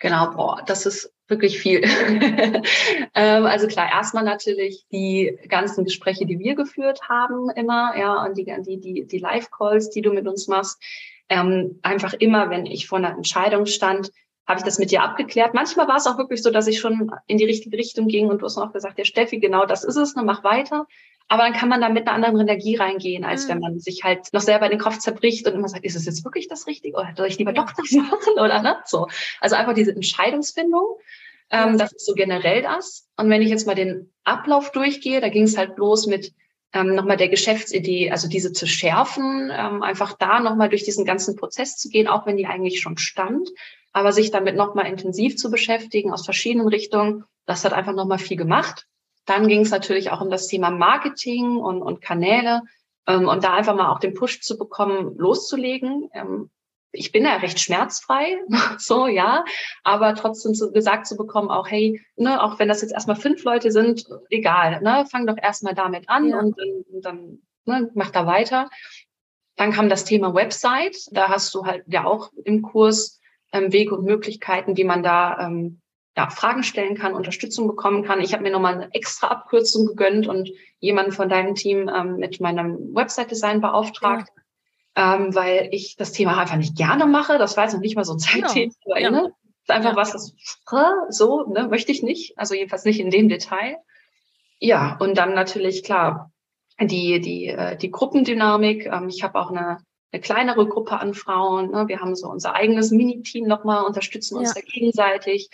Genau, boah, das ist wirklich viel. ähm, also klar, erstmal natürlich die ganzen Gespräche, die wir geführt haben, immer, ja, und die, die, die, die Live-Calls, die du mit uns machst. Ähm, einfach immer, wenn ich vor einer Entscheidung stand, habe ich das mit dir abgeklärt. Manchmal war es auch wirklich so, dass ich schon in die richtige Richtung ging und du hast noch gesagt, ja Steffi, genau das ist es, ne, mach weiter. Aber dann kann man da mit einer anderen Energie reingehen, als mhm. wenn man sich halt noch selber in den Kopf zerbricht und immer sagt, ist es jetzt wirklich das Richtige oder soll ich lieber doch das machen oder ne? So. Also einfach diese Entscheidungsfindung. Ähm, das ist so generell das. Und wenn ich jetzt mal den Ablauf durchgehe, da ging es halt los mit ähm, nochmal der Geschäftsidee, also diese zu schärfen, ähm, einfach da nochmal durch diesen ganzen Prozess zu gehen, auch wenn die eigentlich schon stand, aber sich damit nochmal intensiv zu beschäftigen aus verschiedenen Richtungen, das hat einfach nochmal viel gemacht. Dann ging es natürlich auch um das Thema Marketing und, und Kanäle ähm, und da einfach mal auch den Push zu bekommen, loszulegen. Ähm, ich bin ja recht schmerzfrei, so ja, aber trotzdem so gesagt zu bekommen, auch hey, ne, auch wenn das jetzt erstmal fünf Leute sind, egal, ne, fang doch erstmal damit an ja. und dann, dann ne, mach da weiter. Dann kam das Thema Website. Da hast du halt ja auch im Kurs ähm, Wege und Möglichkeiten, wie man da ähm, ja, Fragen stellen kann, Unterstützung bekommen kann. Ich habe mir nochmal eine extra Abkürzung gegönnt und jemanden von deinem Team ähm, mit meinem Website-Design beauftragt, ja. ähm, weil ich das Thema einfach nicht gerne mache. Das war jetzt noch nicht mal so ein Zeitthema. Ja. Ja. Ne? Das ist einfach was, das so ne, möchte ich nicht. Also jedenfalls nicht in dem Detail. Ja, und dann natürlich klar die die äh, die Gruppendynamik. Ähm, ich habe auch eine eine kleinere Gruppe an Frauen. Ne? Wir haben so unser eigenes Mini-Team nochmal, unterstützen uns ja. da gegenseitig.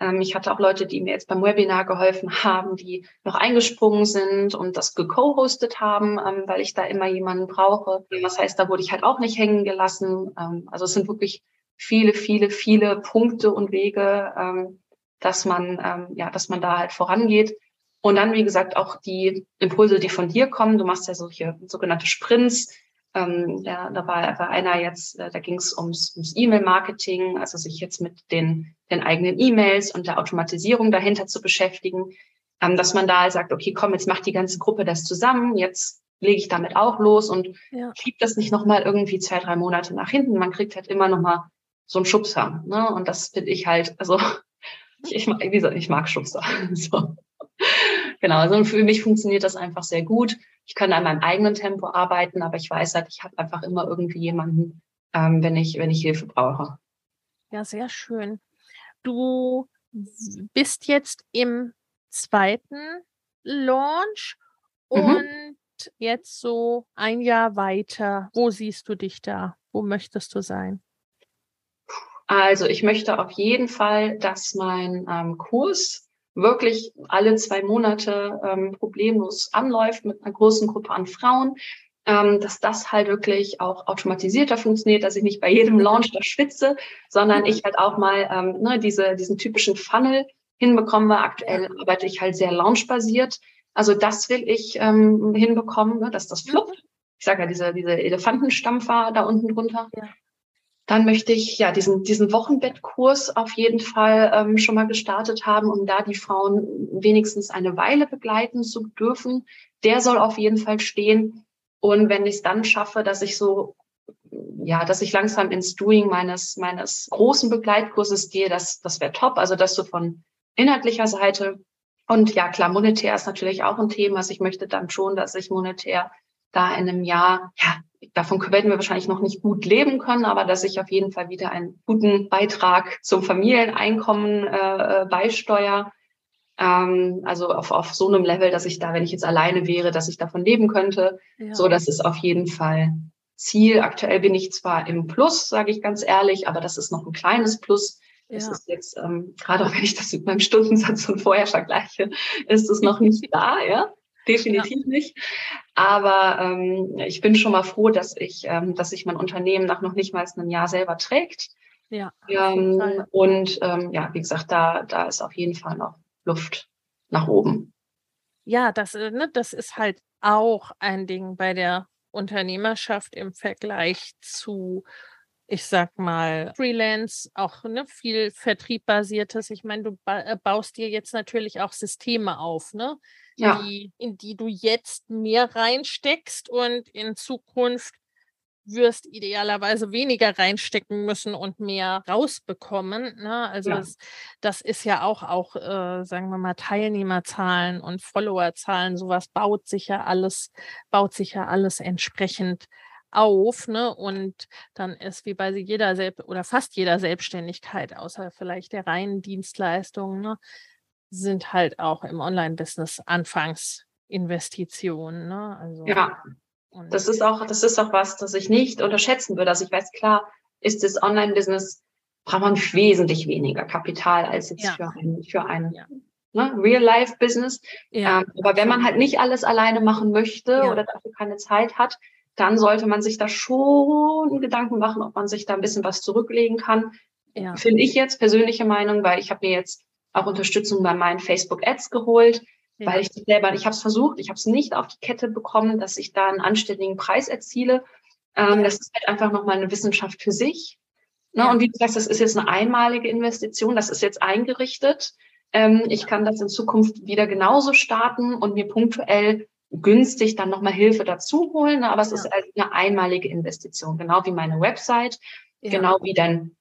Ähm, ich hatte auch Leute, die mir jetzt beim Webinar geholfen haben, die noch eingesprungen sind und das geco-hostet haben, ähm, weil ich da immer jemanden brauche. Was heißt, da wurde ich halt auch nicht hängen gelassen. Ähm, also es sind wirklich viele, viele, viele Punkte und Wege, dass man, ja, dass man da halt vorangeht. Und dann, wie gesagt, auch die Impulse, die von dir kommen. Du machst ja solche sogenannte Sprints, ähm, ja, da war, war einer jetzt, äh, da ging es ums, ums E-Mail-Marketing, also sich jetzt mit den, den eigenen E-Mails und der Automatisierung dahinter zu beschäftigen, ähm, dass man da sagt, okay, komm, jetzt macht die ganze Gruppe das zusammen, jetzt lege ich damit auch los und ja. schiebt das nicht nochmal irgendwie zwei, drei Monate nach hinten. Man kriegt halt immer nochmal so einen Schubser. Ne? Und das finde ich halt, also ich, ich, wie gesagt, ich mag Schubser. so. Genau, also für mich funktioniert das einfach sehr gut. Ich kann an meinem eigenen Tempo arbeiten, aber ich weiß halt, ich habe einfach immer irgendwie jemanden, ähm, wenn ich, wenn ich Hilfe brauche. Ja, sehr schön. Du bist jetzt im zweiten Launch mhm. und jetzt so ein Jahr weiter. Wo siehst du dich da? Wo möchtest du sein? Also ich möchte auf jeden Fall, dass mein ähm, Kurs wirklich alle zwei Monate ähm, problemlos anläuft mit einer großen Gruppe an Frauen, ähm, dass das halt wirklich auch automatisierter funktioniert, dass ich nicht bei jedem Launch da schwitze, sondern ich halt auch mal ähm, ne, diese, diesen typischen Funnel hinbekomme. Aktuell arbeite ich halt sehr launchbasiert. Also das will ich ähm, hinbekommen, ne, dass das fluppt. Ich sage ja, diese, diese Elefantenstampfer da unten drunter. Ja. Dann möchte ich ja diesen, diesen Wochenbettkurs auf jeden Fall ähm, schon mal gestartet haben, um da die Frauen wenigstens eine Weile begleiten zu dürfen. Der soll auf jeden Fall stehen. Und wenn ich es dann schaffe, dass ich so, ja, dass ich langsam ins Doing meines, meines großen Begleitkurses gehe, das, das wäre top. Also das so von inhaltlicher Seite. Und ja, klar, monetär ist natürlich auch ein Thema. Also ich möchte dann schon, dass ich monetär da in einem Jahr, ja, davon werden wir wahrscheinlich noch nicht gut leben können, aber dass ich auf jeden Fall wieder einen guten Beitrag zum Familieneinkommen äh, äh, beisteuere. Ähm, also auf, auf so einem Level, dass ich da, wenn ich jetzt alleine wäre, dass ich davon leben könnte. Ja. So, das ist auf jeden Fall Ziel. Aktuell bin ich zwar im Plus, sage ich ganz ehrlich, aber das ist noch ein kleines Plus. Ja. Es ist jetzt, ähm, gerade auch wenn ich das mit meinem Stundensatz von vorher vergleiche, ist es noch nicht da, ja definitiv ja. nicht. Aber ähm, ich bin schon mal froh, dass ich, ähm, dass sich mein Unternehmen nach noch nicht mal einem Jahr selber trägt. Ja. Ähm, und ähm, ja, wie gesagt, da, da ist auf jeden Fall noch Luft nach oben. Ja, das, äh, ne, das ist halt auch ein Ding bei der Unternehmerschaft im Vergleich zu ich sag mal, Freelance, auch ne, viel Vertriebbasiertes. Ich meine, du ba äh, baust dir jetzt natürlich auch Systeme auf, ne? Ja. Die, in die du jetzt mehr reinsteckst und in Zukunft wirst idealerweise weniger reinstecken müssen und mehr rausbekommen. Ne? Also ja. das, das, ist ja auch, auch äh, sagen wir mal, Teilnehmerzahlen und Followerzahlen, sowas baut sich ja alles, baut sich ja alles entsprechend auf, ne? Und dann ist wie bei jeder Selb oder fast jeder Selbstständigkeit, außer vielleicht der reinen Dienstleistungen, ne? sind halt auch im Online-Business Anfangsinvestitionen. Ne? Also, ja, das ist auch, das ist auch was, das ich nicht unterschätzen würde. Also ich weiß klar, ist das Online-Business braucht man wesentlich weniger Kapital als jetzt ja. für ein, für ein ja. ne, Real-Life-Business. Ja, ähm, aber wenn man halt nicht alles alleine machen möchte oder dafür keine Zeit hat, dann sollte man sich da schon Gedanken machen, ob man sich da ein bisschen was zurücklegen kann. Ja. Finde ich jetzt persönliche Meinung, weil ich habe mir jetzt auch Unterstützung bei meinen Facebook Ads geholt, ja. weil ich selber, ich habe es versucht, ich habe es nicht auf die Kette bekommen, dass ich da einen anständigen Preis erziele. Ähm, das ist halt einfach nochmal eine Wissenschaft für sich. Ne? Ja. Und wie du sagst, das ist jetzt eine einmalige Investition, das ist jetzt eingerichtet. Ähm, ich kann das in Zukunft wieder genauso starten und mir punktuell günstig dann nochmal Hilfe dazu holen. Ne? Aber es ja. ist eine einmalige Investition, genau wie meine Website, ja. genau wie dein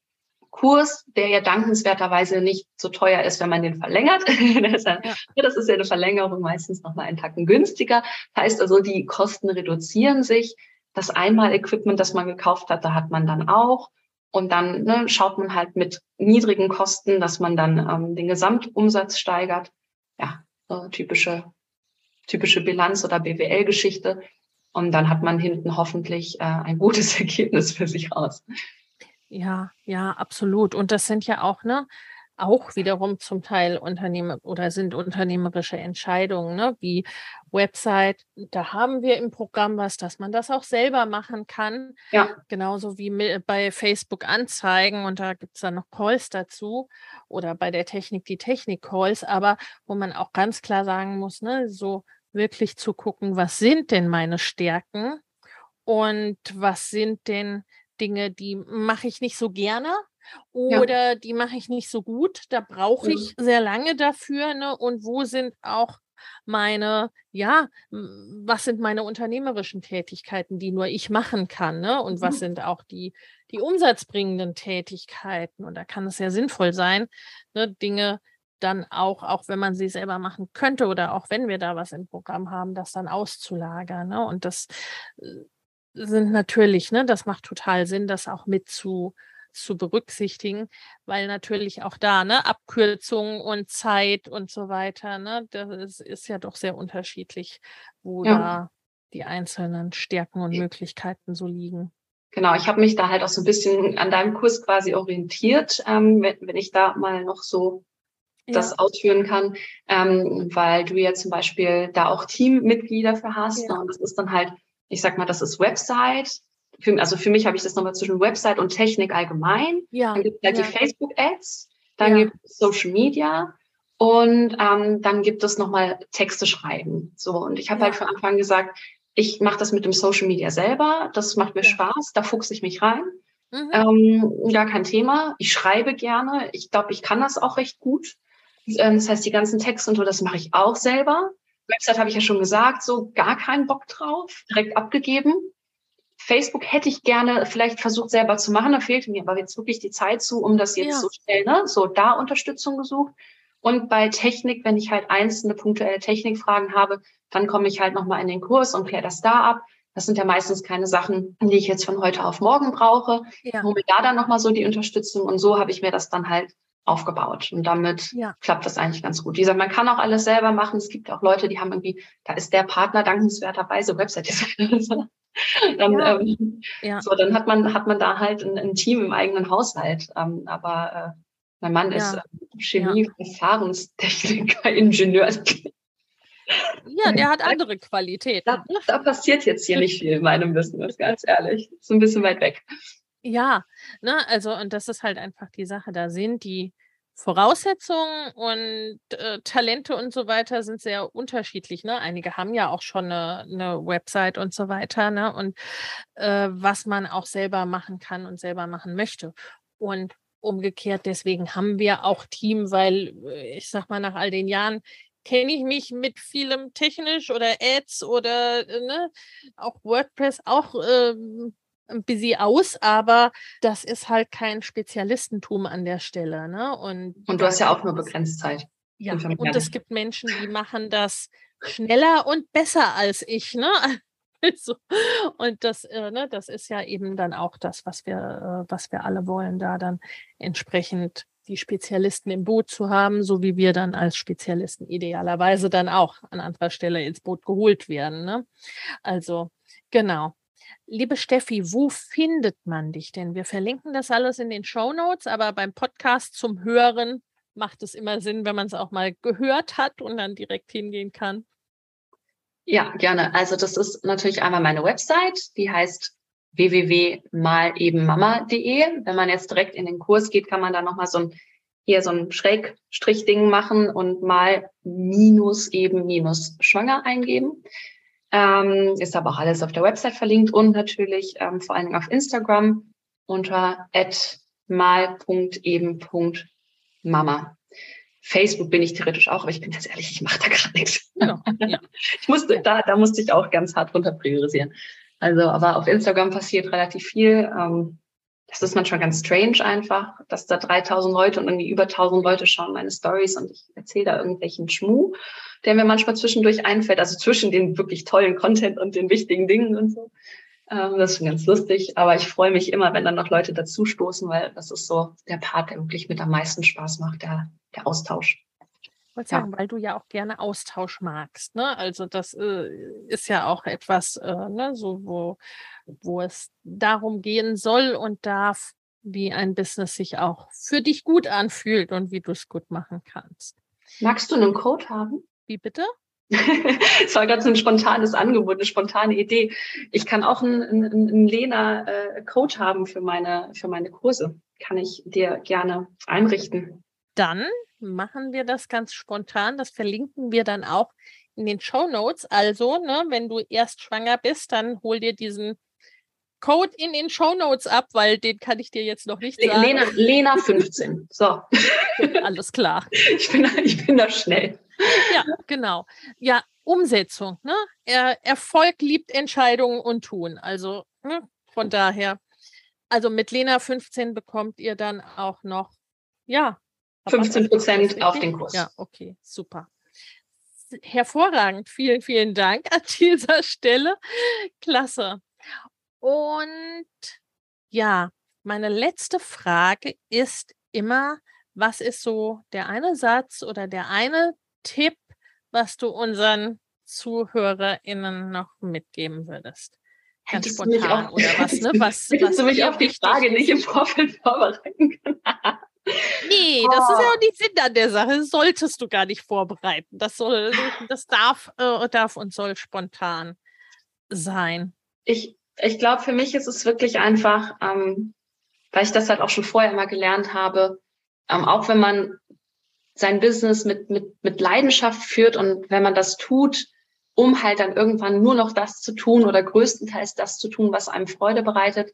Kurs, der ja dankenswerterweise nicht so teuer ist, wenn man den verlängert. das ist ja eine Verlängerung meistens nochmal einen Tacken günstiger. Heißt also, die Kosten reduzieren sich. Das Einmal-Equipment, das man gekauft hat, da hat man dann auch. Und dann ne, schaut man halt mit niedrigen Kosten, dass man dann ähm, den Gesamtumsatz steigert. Ja, so typische typische Bilanz- oder BWL-Geschichte. Und dann hat man hinten hoffentlich äh, ein gutes Ergebnis für sich raus. Ja, ja, absolut. Und das sind ja auch, ne, auch wiederum zum Teil Unternehmen oder sind unternehmerische Entscheidungen, ne, wie Website. Da haben wir im Programm was, dass man das auch selber machen kann. Ja. Genauso wie bei Facebook Anzeigen und da gibt es dann noch Calls dazu oder bei der Technik die Technik-Calls, aber wo man auch ganz klar sagen muss, ne, so wirklich zu gucken, was sind denn meine Stärken und was sind denn Dinge, die mache ich nicht so gerne oder ja. die mache ich nicht so gut. Da brauche ich mhm. sehr lange dafür. Ne? Und wo sind auch meine, ja, was sind meine unternehmerischen Tätigkeiten, die nur ich machen kann, ne? Und was mhm. sind auch die, die umsatzbringenden Tätigkeiten? Und da kann es sehr sinnvoll sein, ne, Dinge dann auch, auch wenn man sie selber machen könnte oder auch wenn wir da was im Programm haben, das dann auszulagern. Ne? Und das äh, sind natürlich, ne, das macht total Sinn, das auch mit zu, zu berücksichtigen, weil natürlich auch da, ne, Abkürzungen und Zeit und so weiter, ne, das ist, ist ja doch sehr unterschiedlich, wo ja. da die einzelnen Stärken und Möglichkeiten so liegen. Genau, ich habe mich da halt auch so ein bisschen an deinem Kurs quasi orientiert, ähm, wenn, wenn ich da mal noch so ja. das ausführen kann, ähm, weil du ja zum Beispiel da auch Teammitglieder für hast. Ja. Ne? Und das ist dann halt, ich sag mal, das ist Website. Für, also für mich habe ich das nochmal zwischen Website und Technik allgemein. Ja. Dann gibt es halt ja. die Facebook-Ads, dann gibt es Social Media und ähm, dann gibt es nochmal Texte schreiben. So, und ich habe halt von Anfang gesagt, ich mache das mit dem Social Media selber. Das macht mir ja. Spaß. Da fuchse ich mich rein. Mhm. Ähm, gar kein Thema. Ich schreibe gerne. Ich glaube, ich kann das auch recht gut. Ähm, das heißt, die ganzen Texte und so, das mache ich auch selber. Website habe ich ja schon gesagt, so gar keinen Bock drauf, direkt abgegeben. Facebook hätte ich gerne vielleicht versucht selber zu machen, da fehlte mir aber jetzt wirklich die Zeit zu, um das jetzt ja. so schnell, ne? so da Unterstützung gesucht. Und bei Technik, wenn ich halt einzelne punktuelle Technikfragen habe, dann komme ich halt nochmal in den Kurs und kläre das da ab. Das sind ja meistens keine Sachen, die ich jetzt von heute auf morgen brauche. Ja. Hole mir da dann nochmal so die Unterstützung. Und so habe ich mir das dann halt aufgebaut. Und damit ja. klappt das eigentlich ganz gut. Wie gesagt, man kann auch alles selber machen. Es gibt auch Leute, die haben irgendwie, da ist der Partner dankenswerterweise Website-Designer. dann, ja. Ähm, ja. So, dann hat man, hat man da halt ein, ein Team im eigenen Haushalt. Ähm, aber äh, mein Mann ja. ist äh, Chemie. Verfahrenstechniker, Ingenieur. Ja, der hat andere Qualitäten. Da, ne? da, passiert jetzt hier nicht viel in meinem Business, ganz ehrlich. Ist ein bisschen weit weg. Ja, ne, also, und das ist halt einfach die Sache. Da sind die Voraussetzungen und äh, Talente und so weiter sind sehr unterschiedlich. Ne? Einige haben ja auch schon eine, eine Website und so weiter, ne? Und äh, was man auch selber machen kann und selber machen möchte. Und umgekehrt, deswegen haben wir auch Team, weil äh, ich sag mal, nach all den Jahren kenne ich mich mit vielem technisch oder Ads oder äh, ne, auch WordPress auch ähm, ein bisschen aus, aber das ist halt kein Spezialistentum an der Stelle. Ne? Und, und du hast ja auch nur begrenzt Zeit. Ja, und es gibt Menschen, die machen das schneller und besser als ich. Ne? Also, und das, äh, ne, das ist ja eben dann auch das, was wir, äh, was wir alle wollen, da dann entsprechend die Spezialisten im Boot zu haben, so wie wir dann als Spezialisten idealerweise dann auch an anderer Stelle ins Boot geholt werden. Ne? Also, genau. Liebe Steffi, wo findet man dich denn? Wir verlinken das alles in den Show Notes, aber beim Podcast zum Hören macht es immer Sinn, wenn man es auch mal gehört hat und dann direkt hingehen kann. Ja, gerne. Also das ist natürlich einmal meine Website, die heißt www.malebenmama.de. Wenn man jetzt direkt in den Kurs geht, kann man da nochmal so ein, hier so ein Schrägstrichding machen und mal minus eben minus schwanger eingeben. Ähm, ist aber auch alles auf der Website verlinkt und natürlich ähm, vor allen Dingen auf Instagram unter mal.eben.mama. Facebook bin ich theoretisch auch, aber ich bin ganz ehrlich, ich mache da gerade nichts. Ja, ja. Ich musste, da, da musste ich auch ganz hart runter priorisieren. Also, aber auf Instagram passiert relativ viel. Ähm, das ist manchmal ganz strange einfach, dass da 3000 Leute und irgendwie über 1000 Leute schauen meine Stories und ich erzähle da irgendwelchen Schmuh, der mir manchmal zwischendurch einfällt, also zwischen den wirklich tollen Content und den wichtigen Dingen und so. Ähm, das ist schon ganz lustig, aber ich freue mich immer, wenn dann noch Leute dazustoßen, weil das ist so der Part, der wirklich mit am meisten Spaß macht, der, der Austausch. Ich wollte sagen, ja. weil du ja auch gerne Austausch magst. Ne? Also das äh, ist ja auch etwas, äh, ne, so wo, wo es darum gehen soll und darf, wie ein Business sich auch für dich gut anfühlt und wie du es gut machen kannst. Magst du einen Code haben? Wie bitte? Es war gerade so ein spontanes Angebot, eine spontane Idee. Ich kann auch einen, einen, einen Lena-Code äh, haben für meine, für meine Kurse. Kann ich dir gerne einrichten. Dann machen wir das ganz spontan. Das verlinken wir dann auch in den Show Notes. Also, ne, wenn du erst schwanger bist, dann hol dir diesen Code in den Show Notes ab, weil den kann ich dir jetzt noch nicht sagen. Lena, Lena 15. So. Alles klar. Ich bin, ich bin da schnell. Ja, genau. Ja, Umsetzung. Ne? Er, Erfolg liebt Entscheidungen und Tun. Also ne? von daher. Also mit Lena 15 bekommt ihr dann auch noch, ja. 15 Prozent auf den Kurs. Ja, okay, super. Hervorragend. Vielen, vielen Dank an dieser Stelle. Klasse. Und ja, meine letzte Frage ist immer, was ist so der eine Satz oder der eine Tipp, was du unseren ZuhörerInnen noch mitgeben würdest? Ganz spontan oder was, ne? Was, hättest was du mich auf die Frage nicht im Vorfeld vorbereiten können? nee, das ist ja auch nicht Sinn an der Sache. Das solltest du gar nicht vorbereiten. Das soll, das darf, äh, darf und soll spontan sein. Ich, ich glaube, für mich ist es wirklich einfach, ähm, weil ich das halt auch schon vorher immer gelernt habe, ähm, auch wenn man sein Business mit, mit, mit Leidenschaft führt und wenn man das tut, um halt dann irgendwann nur noch das zu tun oder größtenteils das zu tun, was einem Freude bereitet,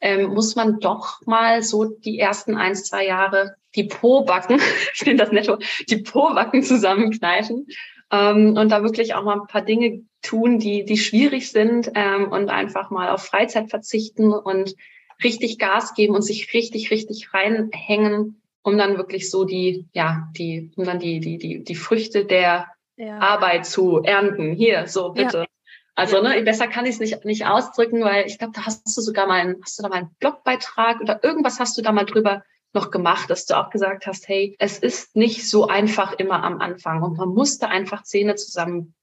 ähm, muss man doch mal so die ersten ein, zwei Jahre die Po-Backen, ich finde das netto, die Po-Backen zusammenkneifen ähm, und da wirklich auch mal ein paar Dinge tun, die, die schwierig sind ähm, und einfach mal auf Freizeit verzichten und richtig Gas geben und sich richtig, richtig reinhängen, um dann wirklich so die, ja, die, um dann die, die, die, die Früchte der ja. Arbeit zu ernten. Hier, so bitte. Ja. Also ne, besser kann ich es nicht, nicht ausdrücken, weil ich glaube, da hast du sogar mal einen, hast du da mal einen Blogbeitrag oder irgendwas hast du da mal drüber noch gemacht, dass du auch gesagt hast, hey, es ist nicht so einfach immer am Anfang und man musste einfach Zähne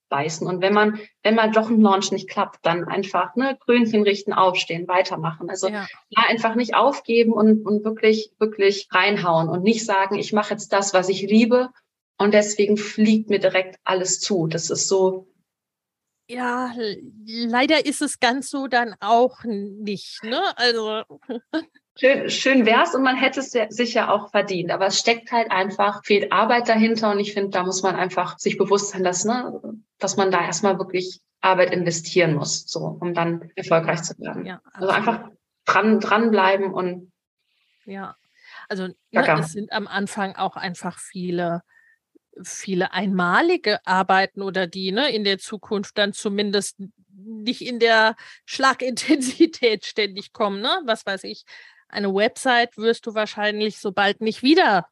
zusammenbeißen. Und wenn man, wenn mal doch ein Launch nicht klappt, dann einfach ne, Krönchen richten, aufstehen, weitermachen. Also ja. ja einfach nicht aufgeben und, und wirklich, wirklich reinhauen und nicht sagen, ich mache jetzt das, was ich liebe und deswegen fliegt mir direkt alles zu. Das ist so. Ja, leider ist es ganz so dann auch nicht. Ne? Also. Schön, schön wär's und man hätte es sich ja auch verdient. Aber es steckt halt einfach viel Arbeit dahinter und ich finde, da muss man einfach sich bewusst sein, dass, ne, dass man da erstmal wirklich Arbeit investieren muss, so, um dann erfolgreich zu werden. Ja, also einfach dran, dranbleiben und. Ja, also ne, es sind am Anfang auch einfach viele viele einmalige Arbeiten oder die ne, in der Zukunft dann zumindest nicht in der Schlagintensität ständig kommen. Ne? Was weiß ich, eine Website wirst du wahrscheinlich so bald nicht wieder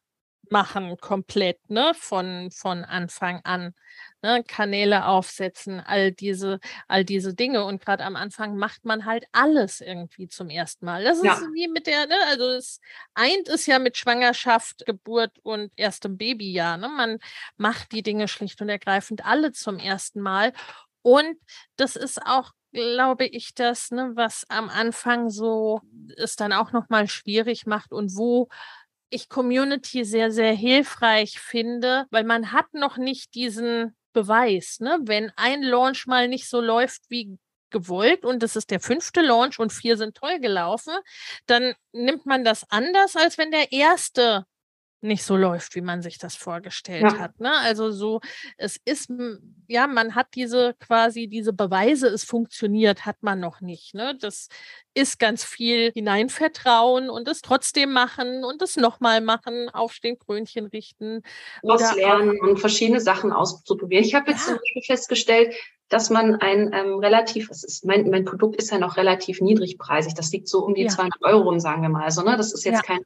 machen, komplett, ne, von, von Anfang an ne, Kanäle aufsetzen, all diese, all diese Dinge. Und gerade am Anfang macht man halt alles irgendwie zum ersten Mal. Das ja. ist wie mit der, ne, also es eint ist ja mit Schwangerschaft, Geburt und erstem Babyjahr. Ne? Man macht die Dinge schlicht und ergreifend alle zum ersten Mal. Und das ist auch glaube ich, das, ne, was am Anfang so es dann auch nochmal schwierig macht und wo ich Community sehr, sehr hilfreich finde, weil man hat noch nicht diesen Beweis. Ne? Wenn ein Launch mal nicht so läuft wie gewollt und das ist der fünfte Launch und vier sind toll gelaufen, dann nimmt man das anders, als wenn der erste nicht so läuft, wie man sich das vorgestellt ja. hat. Ne? Also so, es ist, ja, man hat diese quasi diese Beweise, es funktioniert, hat man noch nicht. Ne? Das ist ganz viel hineinvertrauen und es trotzdem machen und es nochmal machen, aufstehen, Krönchen richten. Was lernen und verschiedene Sachen auszuprobieren. Ich habe jetzt ja. zum Beispiel festgestellt, dass man ein ähm, relativ, es ist, mein, mein Produkt ist ja noch relativ niedrigpreisig. Das liegt so um die ja. 200 Euro, sagen wir mal. Also, ne, das ist jetzt ja. kein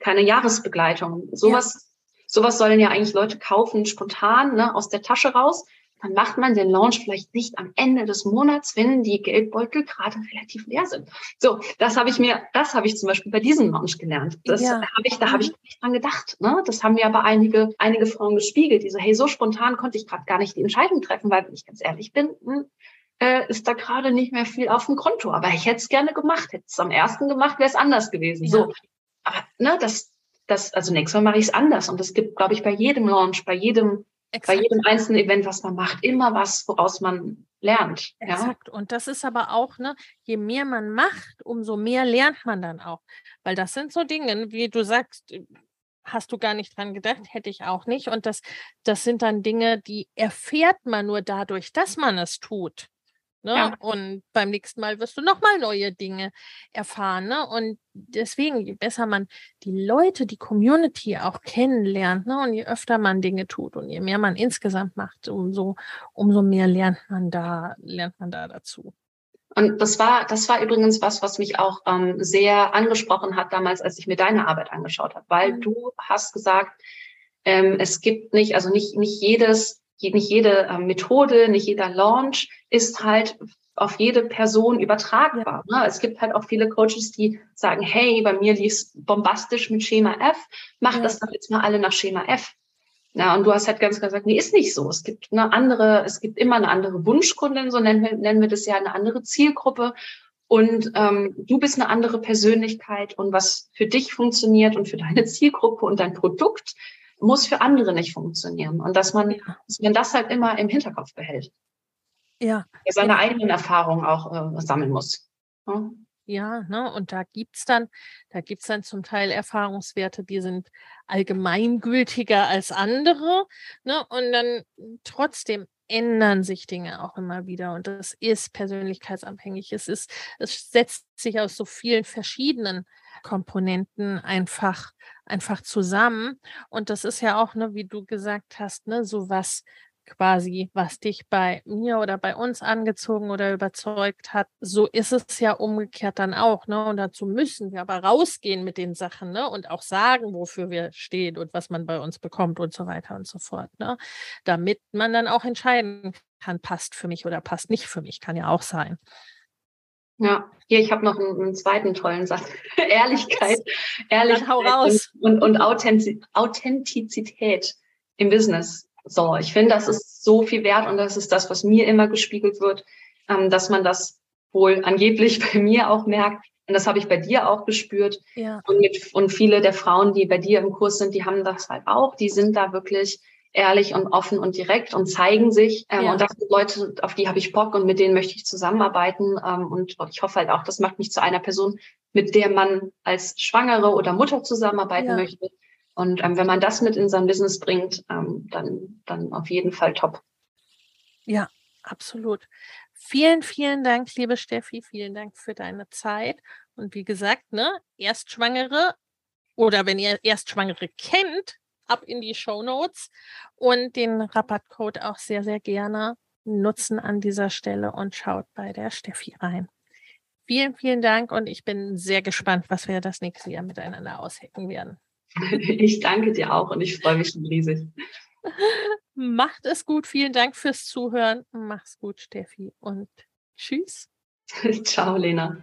keine Jahresbegleitung. Sowas, ja. sowas sollen ja eigentlich Leute kaufen, spontan, ne, aus der Tasche raus. Dann macht man den Launch vielleicht nicht am Ende des Monats, wenn die Geldbeutel gerade relativ leer sind. So, das habe ich mir, das habe ich zum Beispiel bei diesem Launch gelernt. Das ja. habe ich, da habe ich nicht dran gedacht. Ne? Das haben mir aber einige, einige Frauen gespiegelt, die so, hey, so spontan konnte ich gerade gar nicht die Entscheidung treffen, weil, wenn ich ganz ehrlich bin, hm, äh, ist da gerade nicht mehr viel auf dem Konto. Aber ich hätte es gerne gemacht. Hätte es am ersten gemacht, wäre es anders gewesen. Ja. So, aber ne, das, das, also nächstes Mal mache ich es anders. Und es gibt, glaube ich, bei jedem Launch, bei jedem, Exakt. bei jedem einzelnen Event, was man macht, immer was, woraus man lernt. Exakt. Ja? Und das ist aber auch, ne, je mehr man macht, umso mehr lernt man dann auch. Weil das sind so Dinge, wie du sagst, hast du gar nicht dran gedacht, hätte ich auch nicht. Und das, das sind dann Dinge, die erfährt man nur dadurch, dass man es tut. Ne? Ja. Und beim nächsten Mal wirst du nochmal neue Dinge erfahren. Ne? Und deswegen, je besser man die Leute, die Community auch kennenlernt, ne? und je öfter man Dinge tut und je mehr man insgesamt macht, umso, umso mehr lernt man da, lernt man da dazu. Und das war, das war übrigens was, was mich auch ähm, sehr angesprochen hat damals, als ich mir deine Arbeit angeschaut habe, weil mhm. du hast gesagt, ähm, es gibt nicht, also nicht, nicht jedes nicht jede äh, Methode, nicht jeder Launch ist halt auf jede Person übertragbar. Ne? Es gibt halt auch viele Coaches, die sagen, hey, bei mir lief bombastisch mit Schema F, mach ja. das doch jetzt mal alle nach Schema F. Ja, und du hast halt ganz klar gesagt, nee, ist nicht so. Es gibt eine andere, es gibt immer eine andere Wunschkundin, so nennen wir, nennen wir das ja, eine andere Zielgruppe. Und ähm, du bist eine andere Persönlichkeit und was für dich funktioniert und für deine Zielgruppe und dein Produkt muss für andere nicht funktionieren. Und dass man, ja. dass man das halt immer im Hinterkopf behält. Ja. Seine eigenen Erfahrungen auch äh, sammeln muss. Ja. Ja, ne? Und da gibt es dann, da gibt's dann zum Teil Erfahrungswerte, die sind allgemeingültiger als andere. Ne? Und dann trotzdem ändern sich Dinge auch immer wieder. Und das ist persönlichkeitsabhängig. Es ist, es setzt sich aus so vielen verschiedenen Komponenten einfach, einfach zusammen. Und das ist ja auch, ne, wie du gesagt hast, ne, so was quasi, was dich bei mir oder bei uns angezogen oder überzeugt hat. So ist es ja umgekehrt dann auch. Ne? Und dazu müssen wir aber rausgehen mit den Sachen ne? und auch sagen, wofür wir stehen und was man bei uns bekommt und so weiter und so fort. Ne? Damit man dann auch entscheiden kann, passt für mich oder passt nicht für mich, kann ja auch sein. Ja, hier, ich habe noch einen, einen, zweiten tollen Satz. Ehrlichkeit, Ehrlichkeit hau raus. und, und Authentizität im Business. So, ich finde, das ist so viel wert und das ist das, was mir immer gespiegelt wird, ähm, dass man das wohl angeblich bei mir auch merkt. Und das habe ich bei dir auch gespürt. Ja. Und, mit, und viele der Frauen, die bei dir im Kurs sind, die haben das halt auch. Die sind da wirklich ehrlich und offen und direkt und zeigen sich. Ähm, ja. Und das sind Leute, auf die habe ich Bock und mit denen möchte ich zusammenarbeiten. Ähm, und ich hoffe halt auch, das macht mich zu einer Person, mit der man als Schwangere oder Mutter zusammenarbeiten ja. möchte. Und ähm, wenn man das mit in sein Business bringt, ähm, dann, dann auf jeden Fall top. Ja, absolut. Vielen, vielen Dank, liebe Steffi. Vielen Dank für deine Zeit. Und wie gesagt, ne, Erstschwangere oder wenn ihr Erstschwangere kennt, ab in die Show Notes und den Rabattcode auch sehr, sehr gerne nutzen an dieser Stelle und schaut bei der Steffi rein. Vielen, vielen Dank und ich bin sehr gespannt, was wir das nächste Jahr miteinander aushecken werden. Ich danke dir auch und ich freue mich schon riesig. Macht es gut. Vielen Dank fürs Zuhören. Mach's gut, Steffi. Und tschüss. Ciao, Lena.